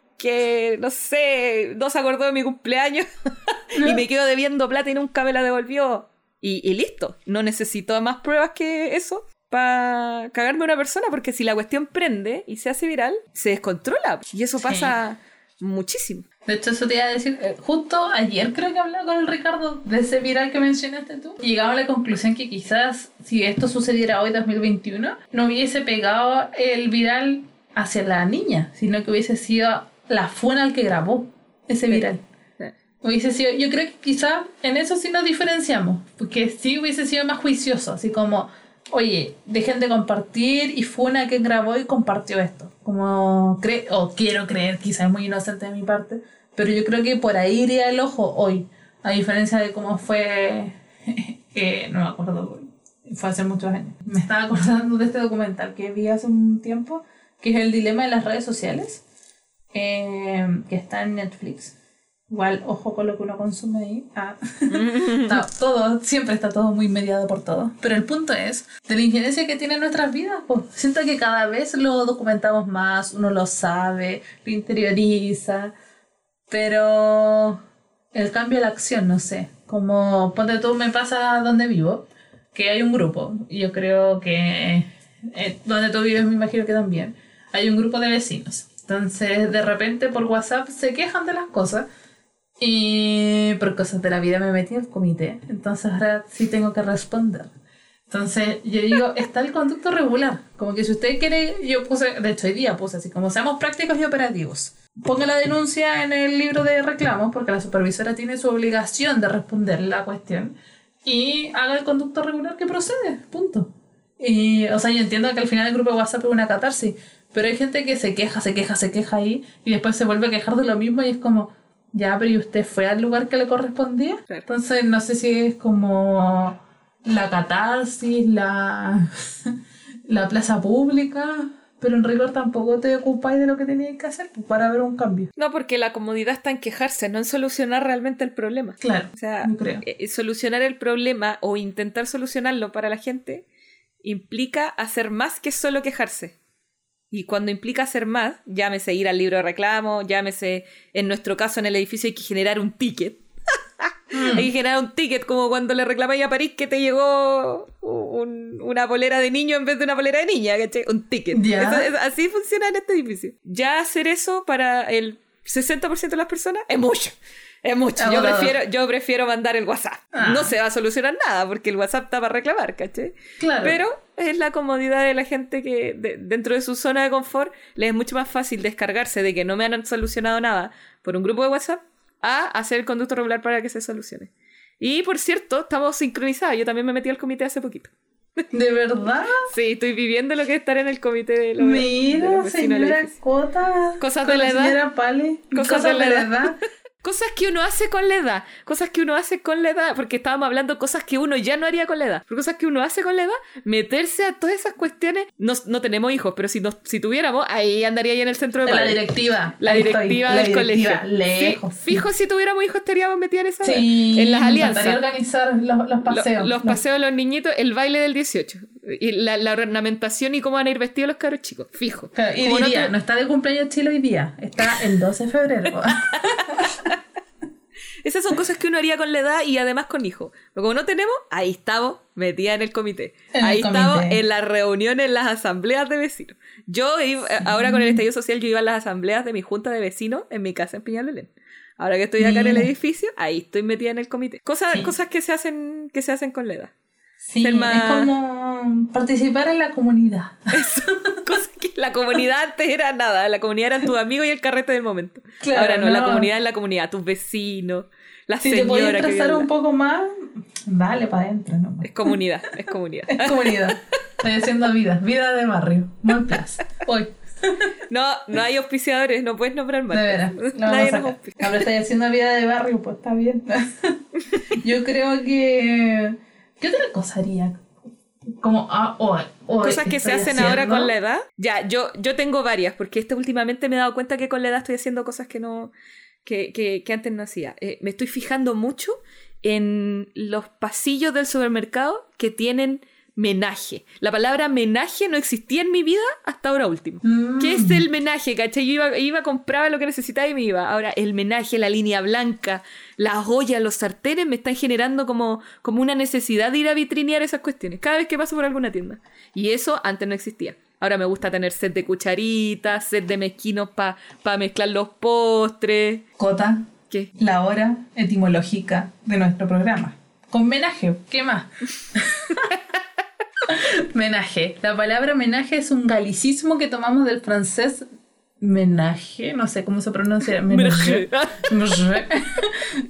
no sé, no se acordó de mi cumpleaños y me quedo debiendo plata y nunca me la devolvió. Y, y listo. No necesito más pruebas que eso para cagarme a una persona, porque si la cuestión prende y se hace viral, se descontrola. Y eso Sí. pasa muchísimo. De hecho, eso te iba a decir, eh, justo ayer creo que hablaba con el Ricardo de ese viral que mencionaste tú. Llegaba a la conclusión que quizás si esto sucediera hoy, 2021, no hubiese pegado el viral hacia la niña, sino que hubiese sido la funa el que grabó ese viral. Sí. Hubiese sido, yo creo que quizás en eso sí nos diferenciamos, porque sí hubiese sido más juicioso, así como, oye, dejen de compartir y fue una que grabó y compartió esto. Como, cre o quiero creer, quizás es muy inocente de mi parte, pero yo creo que por ahí iría el ojo hoy, a diferencia de cómo fue, eh, no me acuerdo, fue hace muchos años. Me estaba acordando de este documental que vi hace un tiempo, que es el dilema de las redes sociales, eh, que está en Netflix. Igual, ojo con lo que uno consume ahí. Ah. Está todo, siempre está todo muy mediado por todo. Pero el punto es de la injerencia que tiene en nuestras vidas. Pues. Siento que cada vez lo documentamos más, uno lo sabe, lo interioriza. Pero el cambio de la acción, no sé. Como, ponte tú, me pasa donde vivo, que hay un grupo. Y yo creo que eh, donde tú vives, me imagino que también. Hay un grupo de vecinos. Entonces, de repente por WhatsApp se quejan de las cosas Y por cosas de la vida me metí al comité, entonces ahora sí tengo que responder. Entonces yo digo, está el conducto regular. Como que si usted quiere, yo puse, de hecho hoy día puse así, como seamos prácticos y operativos. Ponga la denuncia en el libro de reclamos, porque la supervisora tiene su obligación de responder la cuestión. Y haga el conducto regular que procede, punto. Y, o sea, yo entiendo que al final el grupo de WhatsApp es una catarsis, pero hay gente que se queja, se queja, se queja ahí, y después se vuelve a quejar de lo mismo y es como, ya, pero ¿y usted fue al lugar que le correspondía? Claro. Entonces, no sé si es como la catarsis, la, la plaza pública, pero en rigor tampoco te ocupáis de lo que teníais que hacer pues, para ver un cambio. No, porque la comodidad está en quejarse, no en solucionar realmente el problema. Claro, O sea, creo. eh, solucionar el problema o intentar solucionarlo para la gente implica hacer más que solo quejarse. Y cuando implica hacer más, llámese ir al libro de reclamo, llámese, en nuestro caso en el edificio hay que generar un ticket. Mm. Hay que generar un ticket como cuando le reclamáis a París que te llegó un- una bolera de niño en vez de una bolera de niña, ¿cachai? Un ticket. Ya. Eso- es- así funciona en este edificio. Ya hacer eso para el 60% de las personas es mucho. Es mucho. Yo prefiero, yo prefiero mandar el WhatsApp. Ah. No se va a solucionar nada porque el WhatsApp está para reclamar, ¿cachai? Claro. Pero es la comodidad de la gente que de- dentro de su zona de confort les es mucho más fácil descargarse de que no me han solucionado nada por un grupo de WhatsApp a hacer el conducto regular para que se solucione. Y por cierto, estamos sincronizados. Yo también me metí al comité hace poquito. ¿De verdad? Sí, estoy viviendo lo que es estar en el comité de los, de Mira, los señora. Cota. Cosas de la edad. Pali. Cosas de la edad. Cosas que uno hace con la edad. Cosas que uno hace con la edad. Porque estábamos hablando de cosas que uno ya no haría con la edad. Pero cosas que uno hace con la edad, meterse a todas esas cuestiones. No, no tenemos hijos, pero si, nos, si tuviéramos, ahí andaría ya en el centro de La directiva. La estoy, directiva la del directiva, colegio. Lejos. Sí, fijo, si tuviéramos hijos, estaríamos metidos en esa Sí, en las alianzas. organizar los, los Lo- paseos. los paseos de los niñitos, el baile del 18. Y la, la ornamentación y cómo van a ir vestidos los cabros chicos. Fijo. Claro, y no diría, tu- no está de cumpleaños Chile hoy día, está el 12 de febrero. Esas son cosas que uno haría con la edad y además con hijos. Pero como no tenemos, ahí estamos metida en el comité. En el ahí estamos en las reuniones, en las asambleas de vecinos. Yo, iba- ahora con el estallido social, yo iba a las asambleas de mi junta de vecinos en mi casa en Peñalolén. Ahora que estoy acá en el edificio, ahí estoy metida en el comité. Cosas, Sí. cosas que se hacen, que se hacen con la edad. Sí, Ser más- es como participar en la comunidad. Que la comunidad antes era nada. La comunidad eran tus amigos y el carrete del momento. Claro, Ahora no, la no. comunidad es la comunidad, tus vecinos, la Si te podías señora que vive trazar al un poco más, dale para adentro nomás. Es comunidad, es comunidad. Es comunidad. Estoy haciendo vida, vida de barrio. Mall Plus. Hoy, No, no hay auspiciadores, no puedes nombrar de marcas. veras. Nadie nos auspicia. Ahora estoy haciendo vida de barrio, pues está bien. Yo creo que. ¿Qué otra cosa haría? Como ah, hoy, hoy Cosas que se hacen ahora haciendo. con la edad. Ya, yo, yo tengo varias, porque este últimamente me he dado cuenta que con la edad estoy haciendo cosas que no. que, que, que antes no hacía. Eh, me estoy fijando mucho en los pasillos del supermercado que tienen menaje. La palabra menaje no existía en mi vida hasta ahora último. Mm. ¿Qué es el menaje? ¿Cachai? Yo iba, iba, compraba lo que necesitaba y me iba. Ahora, el menaje, la línea blanca, las ollas, los sartenes me están generando como, como una necesidad de ir a vitrinear esas cuestiones. Cada vez que paso por alguna tienda. Y eso antes no existía. Ahora me gusta tener set de cucharitas, set de mezquinos para mezclar los postres. Cota, ¿Qué? la hora etimológica de nuestro programa. Con menaje, ¿qué más? menaje. La palabra menaje es un galicismo que tomamos del francés menaje, no sé cómo se pronuncia. Menaje.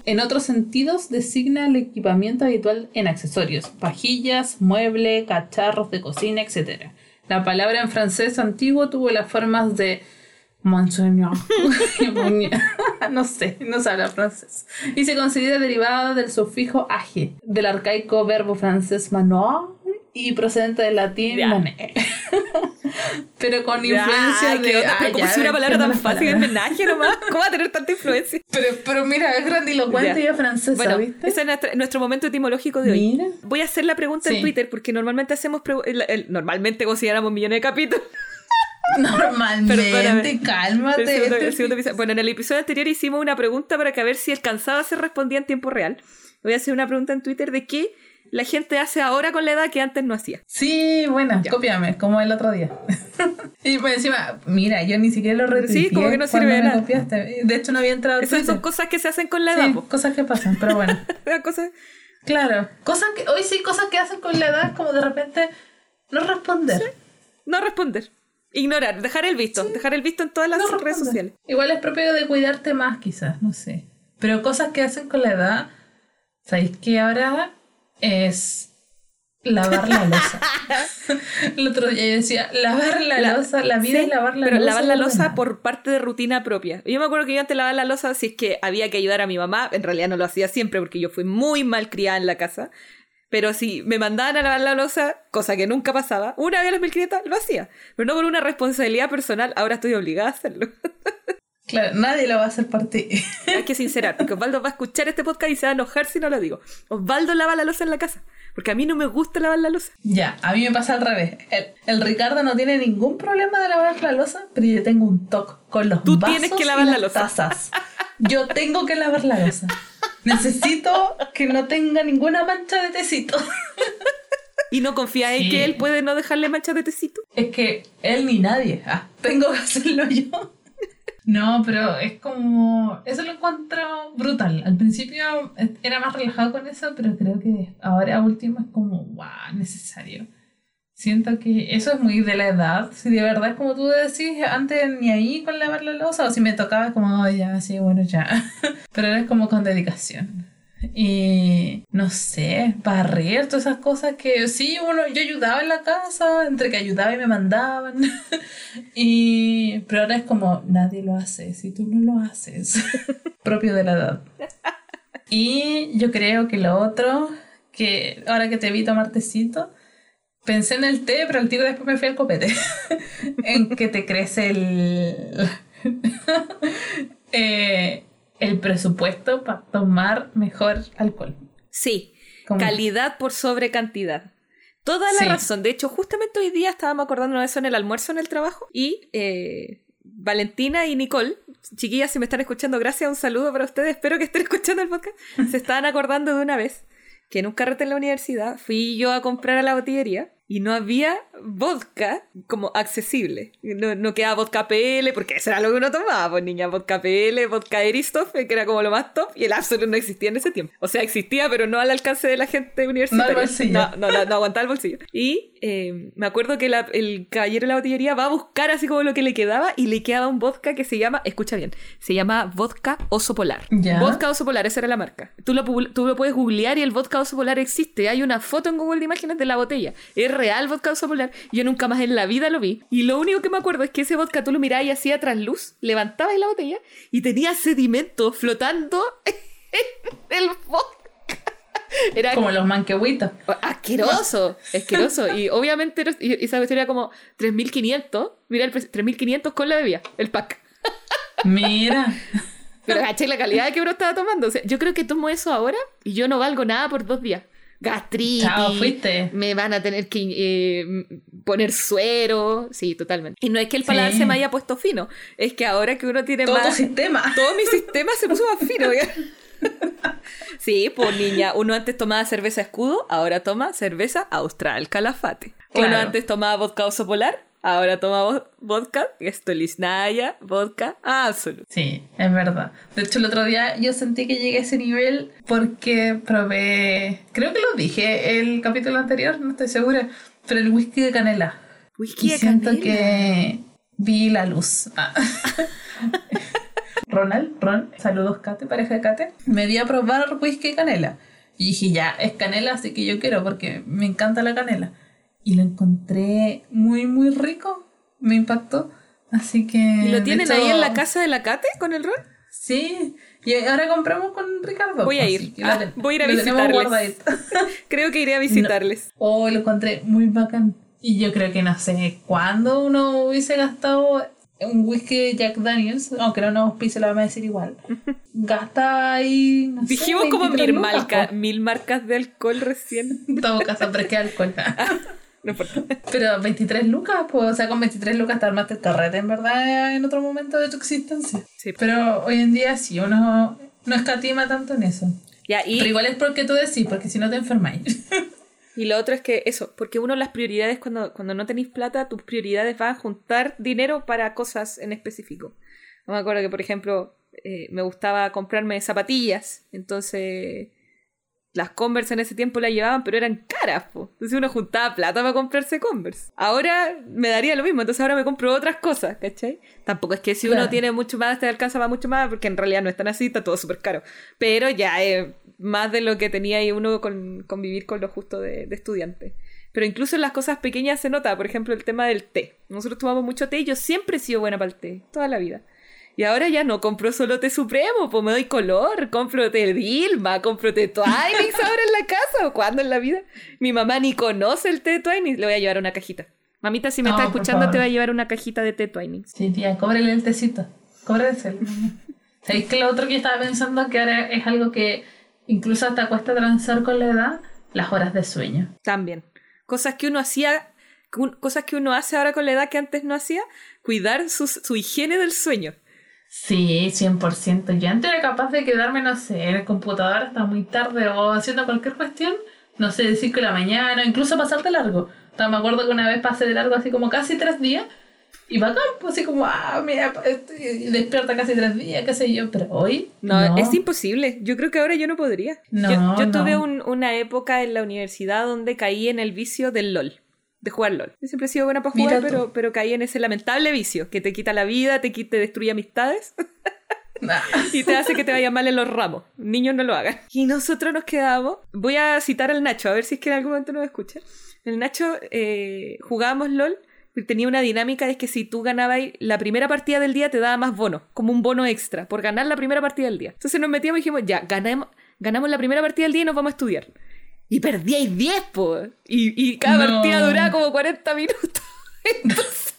En otros sentidos designa el equipamiento habitual en accesorios, pajillas, mueble, cacharros de cocina, etc. La palabra en francés antiguo tuvo las formas de Monseigneur. no sé, no se habla francés. Y se considera derivada del sufijo age, del arcaico verbo francés manoir y procedente del latín Ya. mané. Pero con Ya, influencia ¿qué de. onda? ah, Pero ¿Cómo ya, si una palabra tan fácil es palabras. menaje nomás? ¿Cómo va a tener tanta influencia? Pero, pero mira, es grandilocuente y es francesa, Bueno, ¿viste? ese es nuestro, nuestro momento etimológico de hoy. Mira. Voy a hacer la pregunta en. Twitter porque normalmente hacemos el- el- normalmente consideramos millones de capítulos. Normalmente, Perdóname. cálmate. El segundo- el segundo episodio- Bueno, en el episodio anterior hicimos una pregunta para que a ver si alcanzaba se respondía en tiempo real. Voy a hacer una pregunta en Twitter de qué la gente hace ahora con la edad que antes no hacía. Sí, buena, Ya. cópiame, como el otro día. y pues encima, mira, yo ni siquiera lo retuiteé Sí, como que no sirve de nada. copiaste. De hecho, no había entrado Esas son cosas que se hacen con la edad. Sí, po. cosas que pasan, pero bueno. Una cosa- Claro, cosas que, hoy sí, cosas que hacen con la edad, como de repente no responder. No responder. Ignorar, dejar el visto. Dejar el visto en todas las No redes sociales. Igual es propio de cuidarte más, quizás, no sé. Pero cosas que hacen con la edad, ¿sabéis que ahora es lavar la losa? El otro día yo decía, lavar la, La- losa, la vida Sí, es lavar la pero losa. lavar y la losa por parte de rutina propia. Yo me acuerdo que yo antes lavaba la losa si es que había que ayudar a mi mamá. En realidad no lo hacía siempre porque yo fui muy mal criada en la casa. Pero si me mandaban a lavar la losa, cosa que nunca pasaba, una vez a las 1500 lo hacía. Pero no por una responsabilidad personal, ahora estoy obligada a hacerlo. Claro, nadie lo va a hacer por ti. Hay que sincerar, porque Osvaldo va a escuchar este podcast y se va a enojar si no lo digo. Osvaldo lava la losa en la casa, porque a mí no me gusta lavar la losa. ya, a mí me pasa al revés. El, el Ricardo no tiene ningún problema de lavar la losa, pero yo tengo un toque con los Tú vasos tienes que y lavar la las losa. tazas. Yo tengo que lavar la losa. Necesito que no tenga ninguna mancha de tecito. Y no confía en Sí. que él puede no dejarle manchas de tecito. Es que él ni nadie. Ah, tengo que hacerlo yo. No, pero es como. Eso lo encuentro brutal. Al principio era más relajado con eso, pero creo que ahora último es como, wow, necesario. Siento que eso es muy de la edad. Si de verdad como tú decís, antes ni ahí con lavar la losa, o si me tocaba, como, "Ay, ya, sí, bueno, ya. Pero ahora es como con dedicación. Y no sé, barrer, todas esas cosas que sí, uno, yo ayudaba en la casa, entre que ayudaba y me mandaban. y, pero ahora es como, nadie lo hace, si tú no lo haces, propio de la edad. Y yo creo que lo otro, que ahora que te vi tomar tecito, pensé en el té, pero al tiro después me fui al copete. en que te crece el. eh, el presupuesto para tomar mejor alcohol. Sí, calidad por sobre cantidad. Toda la Sí. razón. De hecho, justamente hoy día estábamos acordando de eso en el almuerzo en el trabajo y eh, Valentina y Nicole, chiquillas, si me están escuchando, gracias, un saludo para ustedes. Espero que estén escuchando el podcast. Se estaban acordando de una vez que en un carrete en la universidad fui yo a comprar a la botillería y no había vodka como accesible. No, no quedaba vodka PL, porque eso era lo que uno tomaba, pues niña, vodka PL, vodka Eristoff, que era como lo más top, y el Absolut no existía en ese tiempo. O sea, existía, pero no al alcance de la gente universitaria. No al bolsillo. No, no, no, no aguantaba el bolsillo. Y eh, me acuerdo que la- el caballero de la botillería va a buscar así como lo que le quedaba y le quedaba un vodka que se llama, escucha bien, se llama vodka oso polar. Ya. Vodka oso polar, esa era la marca. Tú lo, tú lo puedes googlear y el vodka oso polar existe. Hay una foto en Google de imágenes de la botella. Es real vodka oso polar. Yo nunca más en la vida lo vi. Y lo único que me acuerdo es que ese vodka tú lo mirabas y hacía trasluz, levantabas la botella y tenía sedimento flotando en el vodka. Era Como los manquehuitos. Asqueroso, asqueroso. Y obviamente y- esa cuestión era como 3.500. Mira, el precio, 3.500 con la bebida, el pack. Mira. Pero caché la calidad que uno estaba tomando. O sea, yo creo que tomo eso ahora y yo no valgo nada por dos días. Gastritis. Chao, fuiste. Me van a tener que eh, poner suero. Sí, totalmente. Y no es que el paladar Sí. se me haya puesto fino. Es que ahora que uno tiene Todo tu más. sistema. Todo mi sistema se puso más fino. Sí, pues niña, uno antes tomaba cerveza escudo, ahora toma cerveza austral calafate. Uno antes tomaba vodka oso polar, ahora toma vo- vodka Stolichnaya, vodka absolut. Sí, es verdad. De hecho, el otro día yo sentí que llegué a ese nivel porque probé, creo que lo dije el capítulo anterior, no estoy segura, pero el whisky de canela. Whisky Y de siento canela. que vi la luz. Ah. Ronald, Ron, saludos Kate, pareja de Kate, me di a probar whisky de canela. Y dije, ya, es canela, así que yo quiero porque me encanta la canela. Y lo encontré muy, muy rico. Me impactó. Así que... ¿Y lo tienen hecho, ahí en la casa de la Cate con el ron? Sí. Y ahora compramos con Ricardo. Voy a ir. Ah, ten- voy a ir a visitarles. Creo que iré a visitarles. Oh, lo encontré muy bacán. Y yo creo que no sé cuándo uno hubiese gastado un whisky Jack Daniels, aunque no nos pise, lo vamos a decir igual. Gasta ahí. No sé, Dijimos como 23 mil, marca- mil marcas de alcohol recién. Todo caso, pero es que alcohol. No importa. Pero 23 lucas, pues, o sea, con 23 lucas te armaste el carrete, en verdad, en otro momento de tu existencia. Sí. Pero hoy en día sí, uno no escatima tanto en eso. Ya, y, Pero igual es porque tú decís, porque si no te enfermáis. y lo otro es que eso, porque uno las prioridades, cuando, cuando no tenéis plata, tus prioridades van a juntar dinero para cosas en específico. No me acuerdo que, por ejemplo, eh, me gustaba comprarme zapatillas, entonces las Converse en ese tiempo las llevaban, pero eran caras, po. Entonces uno juntaba plata para comprarse Converse. Ahora me daría lo mismo, entonces ahora me compro otras cosas, ¿cachai? Tampoco es que si uno tiene mucho más, te alcanza para mucho más, porque en realidad no es tan así, está todo súper caro. Pero ya es más de lo que tenía ahí uno con, con vivir con lo justo de, de estudiante. Pero incluso en las cosas pequeñas se nota, por ejemplo, el tema del té. Nosotros tomamos mucho té y yo siempre he sido buena para el té, toda la vida. Y ahora ya no compro solo té supremo, pues me doy color, compro té Dilma, compro té Twinings ahora en la casa, o cuando en la vida. Mi mamá ni conoce el té Twinings, le voy a llevar una cajita. Mamita, si me No, está escuchando, te voy a llevar una cajita de té Twinings. Sí, tía, cóbrele el tecito. Cóbrele ¿Sabéis que lo otro que estaba pensando que ahora es algo que incluso hasta cuesta transar con la edad? Las horas de sueño. También. Cosas que uno hacía, cosas que uno hace ahora con la edad que antes no hacía, cuidar su, su higiene del sueño. Sí, 100%. Yo antes era capaz de quedarme, no sé, en el computador hasta muy tarde o haciendo cualquier cuestión, no sé, de 5 de la mañana, incluso pasar de largo. O sea, me acuerdo que una vez pasé de largo así como casi tres días y bacán, pues así como, ah, mira, despierta casi tres días, qué sé yo, pero hoy No, es imposible. Yo creo que ahora yo no podría. No, yo yo no. tuve un- una época en la universidad donde caí en el vicio del LOL. De jugar LOL. Yo siempre he sido buena para jugar, Mira tú. pero, pero caí en ese lamentable vicio que te quita la vida, te, quita, te destruye amistades Nah. y te hace que te vaya mal en los ramos. Niños no lo hagan. Y nosotros nos quedamos. Voy a citar al Nacho, a ver si es que en algún momento nos escucha. El Nacho eh, jugábamos LOL. y Tenía una dinámica, es que si tú ganabas la primera partida del día te daba más bono, como un bono extra, por ganar la primera partida del día. Entonces nos metíamos y dijimos, ya, ganamos, ganamos la primera partida del día y nos vamos a estudiar. Y perdíais 10, po. Y, y cada No. partida duraba como 40 minutos. Entonces,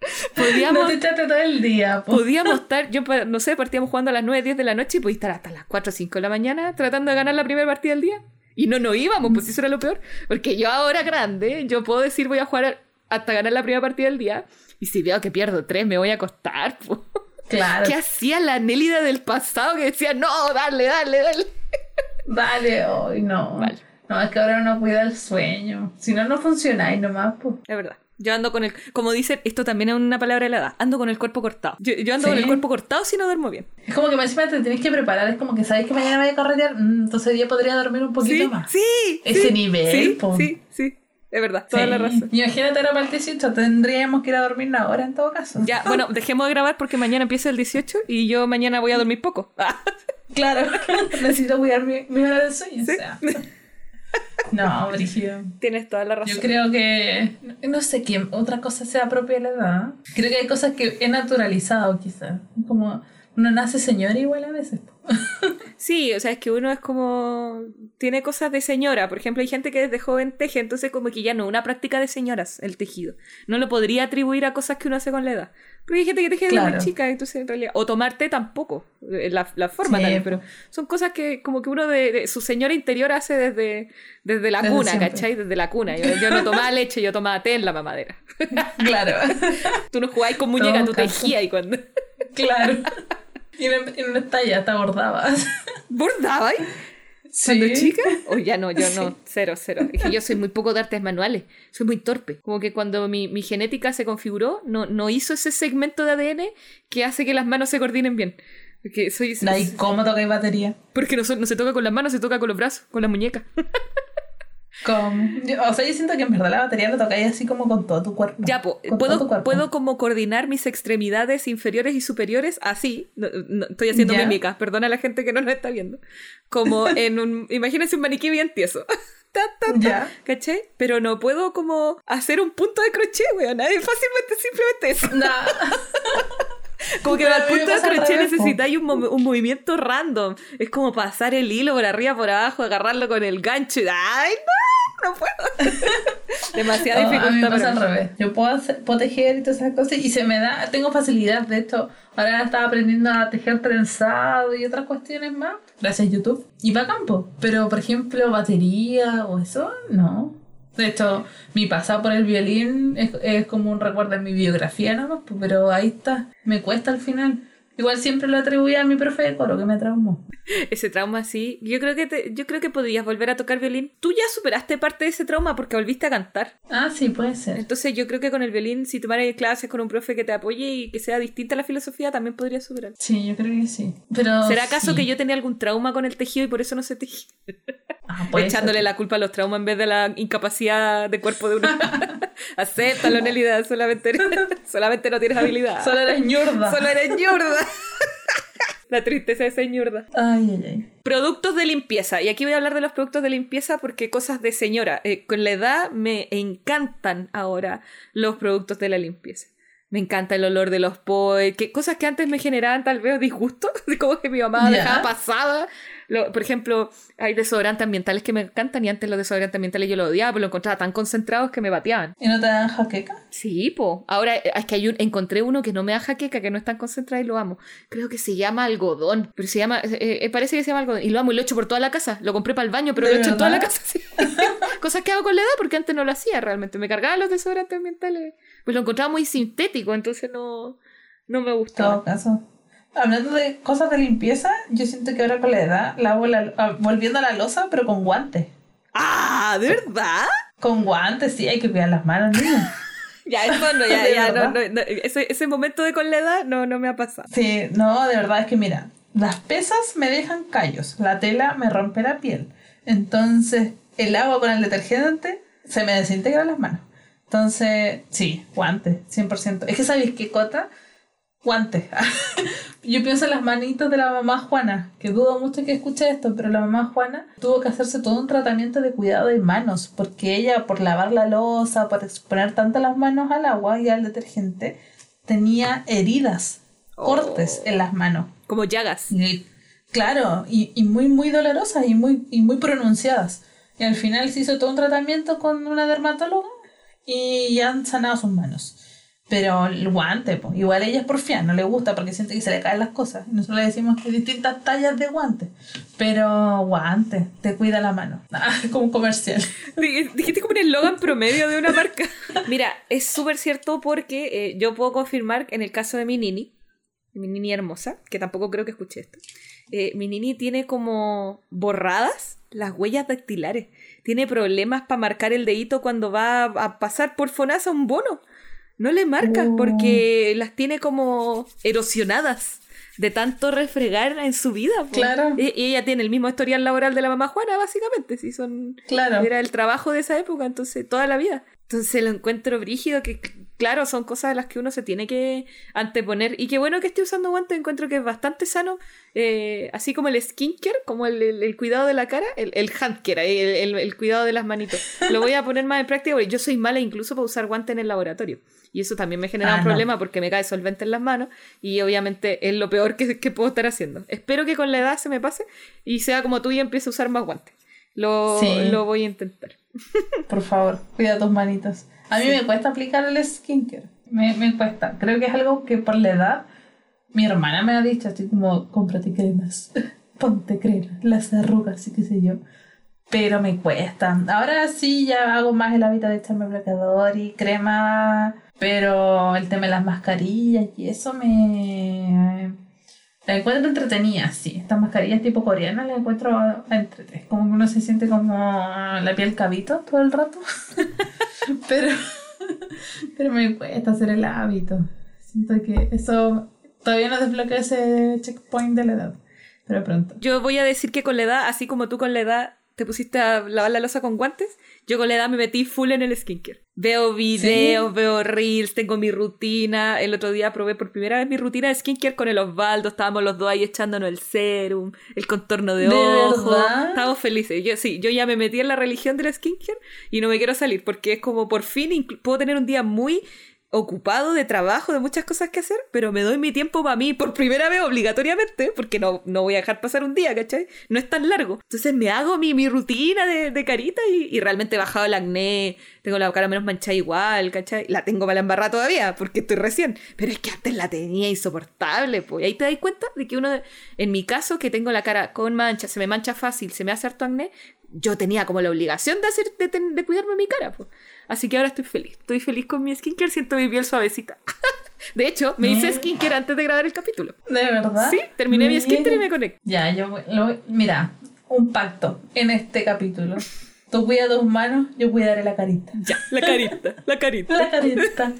podíamos No te todo el día, po. podíamos estar, yo no sé, partíamos jugando a las 9, 10 de la noche y podía estar hasta las 4 o 5 de la mañana tratando de ganar la primera partida del día. Y no nos íbamos, pues eso era lo peor. Porque yo ahora grande, yo puedo decir voy a jugar hasta ganar la primera partida del día. Y si veo que pierdo 3, me voy a acostar. po. Claro. ¿Qué hacía la Nélida del pasado que decía, no, dale, dale, dale? Dale, hoy no. Vale. No, es que ahora uno cuida el sueño. Si no, no funcionáis nomás, pues. Es verdad. Yo ando con el, como dicen, esto también es una palabra de la edad, ando con el cuerpo cortado. Yo, yo ando Sí. con el cuerpo cortado si no duermo bien. Es como que encima te tenés que preparar, es como que sabéis que mañana voy a carretear, mm, entonces día podría dormir un poquito Sí, más. sí. Ese sí, nivel, Sí, po. sí, sí. Es verdad, toda Sí. la razón. Imagínate ahora para el 18, tendríamos que ir a dormir ahora en todo caso. Ya, bueno, dejemos de grabar porque mañana empieza el 18 y yo mañana voy a dormir poco. Claro, necesito cuidar mi, mi hora de sueño. Sí. O sea. No, Brígido. Tienes toda la razón. Yo creo que no sé quién otra cosa sea propia de la edad. Creo que hay cosas que he naturalizado quizás. Como uno nace señor igual a veces. Sí, o sea, es que uno es como... Tiene cosas de señora. Por ejemplo, hay gente que desde joven teje, entonces como que ya no, una práctica de señoras el tejido. No lo podría atribuir a cosas que uno hace con la edad. Porque hay gente que teje desde Claro. muy chica, entonces en realidad... O tomar té tampoco, eh, la, la forma Sí, también, pero son cosas que como que uno de, de su señora interior hace desde, desde la Desde cuna, siempre. ¿cachai? Desde la cuna. Yo, yo no tomaba leche, yo tomaba té en la mamadera. Claro, Tú no jugabas con muñeca, Todo tú caso. tejías y cuando... claro. Y en, en una talla te abordabas. ¿Bordabas? Sí. ¿Cuando chica? O ya no, yo no, cero, cero. Es que yo soy muy poco de artes manuales, soy muy torpe. Como que cuando mi, mi genética se configuró, no, no hizo ese segmento de ADN que hace que las manos se coordinen bien. Porque, soy, ¿Y cómo tocáis batería? porque no, no se toca con las manos, se toca con los brazos, con las muñecas. ¿Cómo? Yo- o sea, yo siento que en verdad la batería la tocáis así como con todo tu cuerpo. Ya, po, Con puedo, cuerpo. puedo como coordinar mis extremidades inferiores y superiores así. No, no, estoy haciendo Ya. mímica, perdona a la gente que no nos está viendo. Como en un. Imagínense un maniquí bien tieso. Ta, ta, ta, Ya. ¿Cachai? Pero no puedo como hacer un punto de crochet, weón. Es fácilmente simplemente eso. Nah. Como que al a punto de crochet necesitáis un, mo- un movimiento random. Es como pasar el hilo por arriba, por abajo, agarrarlo con el gancho. y- ¡Ay, no! No puedo. Demasiada No, a dificultad. mí me pasa para al revés. Yo puedo, hacer, puedo tejer y todas esas cosas y se me da, tengo facilidad. De hecho, ahora estaba aprendiendo a tejer trenzado y otras cuestiones más. Gracias a YouTube. Y va a campo. Pero, por ejemplo, batería o eso, no. De hecho, mi pasado por el violín es, es como un recuerdo en mi biografía nomás, pues, pero ahí está. Me cuesta al final. Igual siempre lo atribuía a mi profe de coro que me traumó. Ese trauma sí. Yo creo que te- yo creo que podrías volver a tocar violín. Tú ya superaste parte de ese trauma porque volviste a cantar. Ah, sí, puede ser. Entonces yo creo que con el violín, si tomaras clases con un profe que te apoye y que sea distinta a la filosofía, también podrías superar. Sí, yo creo que sí. Pero ¿Será acaso sí. que yo tenía algún trauma con el tejido y por eso no se tejí? Ah, Echándole ser. la culpa a los traumas en vez de la incapacidad de cuerpo de uno. Acéptalo, Nelida, solamente, solamente no tienes habilidad. Solo eres ñurda. Solo eres ñurda. la tristeza de. Ay, ay, ay. Productos de limpieza. Y aquí voy a hablar de los productos de limpieza porque cosas de señora. Eh, con la edad me encantan ahora los productos de la limpieza. Me encanta el olor de los poes, que cosas que antes me generaban tal vez disgusto, como que mi mamá dejaba pasada. Lo- por ejemplo, hay desodorantes ambientales que me encantan y antes los desodorantes ambientales yo los odiaba, pero los encontraba tan concentrados que me bateaban. ¿Y no te dan jaqueca? Sí, po. Ahora eh, es que hay un, encontré uno que no me da jaqueca, que no es tan concentrado y lo amo. Creo que se llama algodón. Pero se llama, eh, eh, parece que se llama algodón. Y lo amo y lo echo por toda la casa. Lo compré para el baño, pero ¿De lo echo en toda la casa. sí. Cosas que hago con la edad porque antes no lo hacía realmente. Me cargaba los desodorantes ambientales. Pues lo encontraba muy sintético, entonces no, no me En gustaba. todo caso. Hablando de cosas de limpieza, yo siento que ahora con la edad lavo la, ah, volviendo a la losa, pero con guantes. ¡Ah! ¿De verdad? Con guantes, sí, hay que cuidar las manos, niña. Ya, eso no, ya, ¿De ya, no, no, no, ese, ese momento de con la edad no, no me ha pasado. Sí, no, de verdad es que mira, las pesas me dejan callos, la tela me rompe la piel. Entonces, el agua con el detergente se me desintegra las manos. Entonces, sí, guantes, 100%. Es que sabéis qué cota? Guantes. Yo pienso en las manitos de la mamá Juana, que dudo mucho que escuche esto, pero la mamá Juana tuvo que hacerse todo un tratamiento de cuidado de manos, porque ella, por lavar la losa, por exponer tanto las manos al agua y al detergente, tenía heridas, cortes en las manos. Como llagas. Y, claro, y, y muy, muy dolorosas y muy, y muy pronunciadas. Y al final se hizo todo un tratamiento con una dermatóloga y ya han sanado sus manos. Pero el guante, pues, igual ella es porfía, no le gusta porque siente que se le caen las cosas. Y nosotros le decimos que hay distintas tallas de guante. Pero guante, te cuida la mano. Ah, como comercial. Dij- Dijiste como un eslogan promedio de una marca. Mira, es súper cierto porque eh, yo puedo confirmar en el caso de mi nini, mi nini hermosa, que tampoco creo que escuché esto, eh, mi nini tiene como borradas las huellas dactilares. Tiene problemas para marcar el dedito cuando va a pasar por FONASA un bono. No le marca Oh. porque las tiene como erosionadas de tanto refregar en su vida. Claro. Y, y ella tiene el mismo historial laboral de la mamá Juana, básicamente. Si son Claro. era el trabajo de esa época, entonces toda la vida. Entonces lo encuentro brígido, que claro, son cosas a las que uno se tiene que anteponer. Y qué bueno que esté usando guantes, encuentro que es bastante sano, eh, así como el skincare, como el, el- el cuidado de la cara, el, el handcare, el, el- el cuidado de las manitos. Lo voy a poner más en práctica porque yo soy mala incluso para usar guantes en el laboratorio. Y eso también me genera Ah, un no. problema porque me cae solvente en las manos y obviamente es lo peor que, que puedo estar haciendo. Espero que con la edad se me pase y sea como tú y empiece a usar más guantes. Lo, Sí. lo voy a intentar. Por favor, cuida tus manitos. A mí me cuesta aplicar el skincare. Me, me cuesta. Creo que es algo que por la edad mi hermana me ha dicho, así como, cómprate cremas, ponte crema, las arrugas y qué sé yo. Pero me cuesta. Ahora sí ya hago más el hábito de echarme bloqueador y crema, pero el tema de las mascarillas y eso me... La encuentro entretenida, sí. Estas mascarillas tipo coreanas las encuentro entretenidas. Como que uno se siente como la piel cabito todo el rato. pero, pero me cuesta hacer el hábito. Siento que eso todavía no desbloquea ese checkpoint de la edad. Pero pronto. Yo voy a decir que con la edad, así como tú con la edad te pusiste a lavar la losa con guantes, yo con la edad me metí full en el skincare. Veo videos, veo reels, tengo mi rutina. El otro día probé por primera vez mi rutina de skincare con el Osvaldo. Estábamos los dos ahí echándonos el serum, el contorno de, ¿De ojo. verdad? Estábamos felices. Yo, sí, yo ya me metí en la religión del skincare y no me quiero salir porque es como por fin puedo tener un día muy ocupado de trabajo, de muchas cosas que hacer, pero me doy mi tiempo para mí por primera vez obligatoriamente, porque no, no voy a dejar pasar un día, ¿cachai? No es tan largo. Entonces me hago mi, mi rutina de, de carita y, y realmente he bajado el acné, tengo la cara menos manchada igual, ¿cachai? La tengo la embarrada todavía, porque estoy recién, pero es que antes la tenía insoportable, pues. Ahí te das cuenta de que uno, en mi caso, que tengo la cara con mancha, se me mancha fácil, se me hace harto acné, yo tenía como la obligación de hacer de, de cuidarme mi cara, pues. Así que ahora estoy feliz. Estoy feliz con mi skincare, siento mi piel suavecita. De hecho, me hice skincare antes de grabar el capítulo. ¿De verdad? Sí, terminé mi skincare y me conecté. Ya, yo lo Mira, un pacto en este capítulo. Tú cuida tus manos, yo cuidaré la carita. Ya, la carita, la carita. La carita.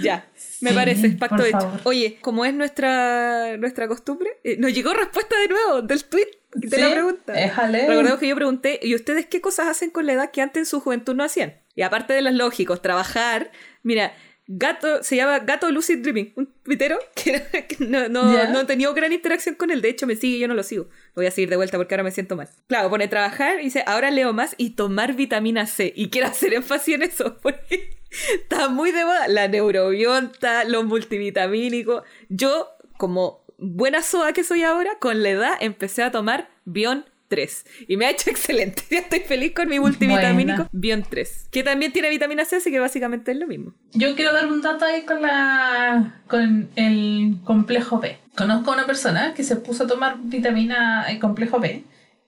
Ya, me Sí, parece, pacto hecho. favor. Oye, como es nuestra, nuestra costumbre, eh, nos llegó respuesta de nuevo del tweet de Sí, la pregunta. éjale. Recordemos que yo pregunté, ¿y ustedes qué cosas hacen con la edad que antes en su juventud no hacían? Y aparte de los lógicos, trabajar, mira, Gato, se llama Gato Lucid Dreaming, un tuitero que, no, no, no he tenido gran interacción con él, de hecho me sigue y yo no lo sigo. Voy a seguir de vuelta porque ahora me siento mal. Claro, pone trabajar y dice, ahora leo más y tomar vitamina C. Y quiero hacer énfasis en eso, porque está muy de moda la neurobionta, los multivitamínicos. Yo, como buena soa que soy ahora, con la edad empecé a tomar Bion 3. Y me ha hecho excelente. Ya estoy feliz con mi multivitamínico Buena. Bion 3. Que también tiene vitamina C, así que básicamente es lo mismo. Yo quiero dar un dato ahí con la con el complejo B. Conozco a una persona que se puso a tomar vitamina el complejo B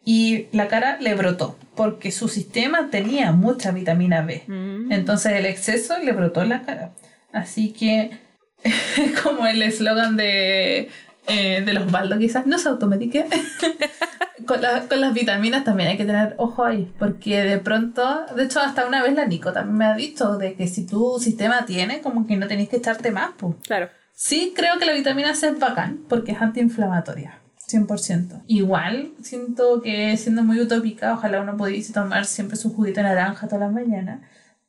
y la cara le brotó porque su sistema tenía mucha vitamina B. Mm. Entonces el exceso le brotó en la cara. Así que es como el eslogan de, eh, de los baldos quizás, no se automedique. con, la- con las vitaminas también hay que tener ojo ahí, porque de pronto, de hecho hasta una vez la Nico también me ha dicho de que si tu sistema tiene, como que no tenéis que echarte más. Pues. Claro. Sí, creo que la vitamina C es bacán porque es antiinflamatoria. 100%. Igual, siento que siendo muy utópica, ojalá uno pudiese tomar siempre su juguito de naranja todas las mañanas.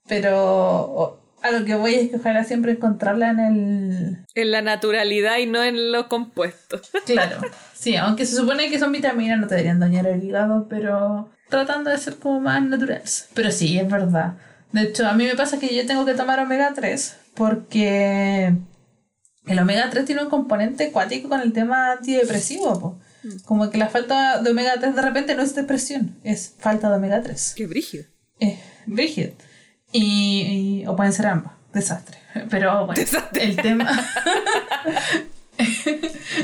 Pero a lo que voy es que ojalá siempre encontrarla en el... En la naturalidad y no en los compuestos. Claro. Sí, aunque se supone que son vitaminas, no te deberían dañar el hígado, pero tratando de ser como más naturales. Pero sí, es verdad. De hecho, a mí me pasa que yo tengo que tomar omega 3 porque el omega 3 tiene un componente cuático con el tema antidepresivo. po. Como que la falta de omega 3 de repente no es depresión, es falta de omega 3. Qué brígido. Es brígido. Y, y- o pueden ser ambas. Desastre. Pero bueno, Desastre. el tema.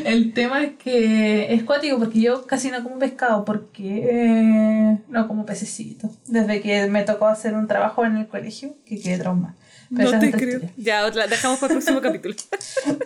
el tema es que es cuático porque yo casi no como pescado porque eh, no como pececito. Desde que me tocó hacer un trabajo en el colegio, que quedé trauma. Pero No te creo. historia. Ya, otra, dejamos para el próximo capítulo.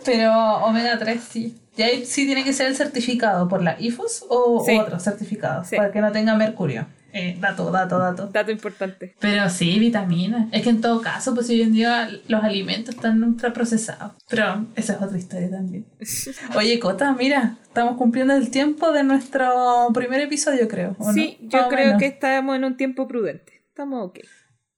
Pero omega 3 sí. Y ahí sí tiene que ser el certificado por la IFOS o Sí. otro certificado Sí. para que no tenga mercurio. Eh, dato, dato, dato. Dato importante. Pero sí, vitaminas. Es que en todo caso, pues hoy en día los alimentos están ultraprocesados. Pero esa es otra historia también. Oye, Cota, mira, estamos cumpliendo el tiempo de nuestro primer episodio, creo. ¿o no? Sí, yo creo que estamos en un tiempo prudente. Estamos ok.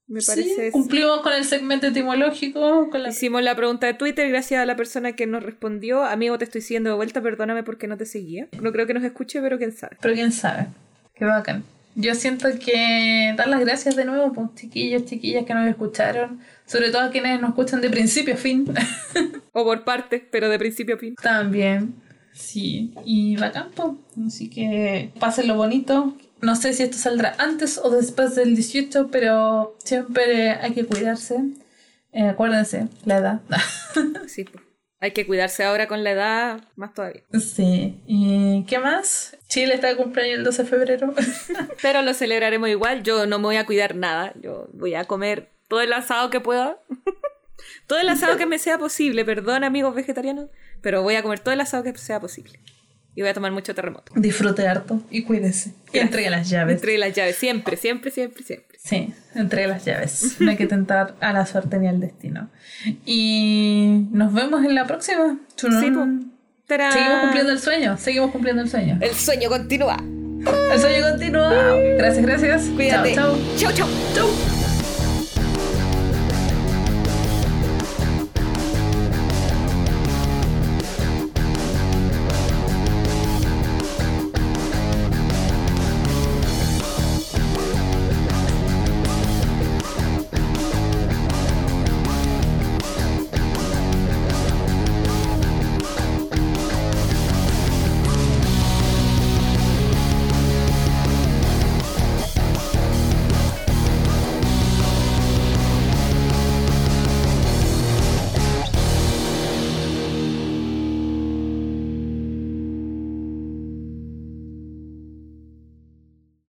Me Sí, parece. cumplimos con el segmento etimológico, con la... Hicimos la pregunta de Twitter gracias a la persona que nos respondió. Amigo, te estoy siguiendo de vuelta, perdóname porque no te seguía. No creo que nos escuche, pero quién sabe. Pero quién sabe. Qué bacán. Yo siento que dar las gracias de nuevo, pues, chiquillos, chiquillas que nos escucharon. Sobre todo a quienes nos escuchan de principio a fin. O por partes, pero de principio a fin. También. Sí. Y bacán, pues. Así que pásenlo bonito. No sé si esto saldrá antes o después del 18, pero siempre hay que cuidarse. Eh, acuérdense, la edad. Sí, pues. Hay que cuidarse ahora con la edad, más todavía. sí. ¿Y qué más? Chile está de cumpleaños el 12 de febrero. Pero lo celebraremos igual. Yo no me voy a cuidar nada. Yo voy a comer todo el asado que pueda. todo el asado que me sea posible. Perdón, amigos vegetarianos. Pero voy a comer todo el asado que sea posible. Y voy a tomar mucho terremoto. Disfrute harto y cuídese. Y entregue las llaves. Entre las llaves. Siempre, siempre, siempre, siempre. Sí, entregue las llaves. No hay que tentar a la suerte ni al destino. Y nos vemos en la próxima. Sí. ¡Tarán! Seguimos cumpliendo el sueño. Seguimos cumpliendo el sueño. El sueño continúa. El sueño continúa. Gracias, gracias. Cuídate. Chao, chau. chau. chao. Chau.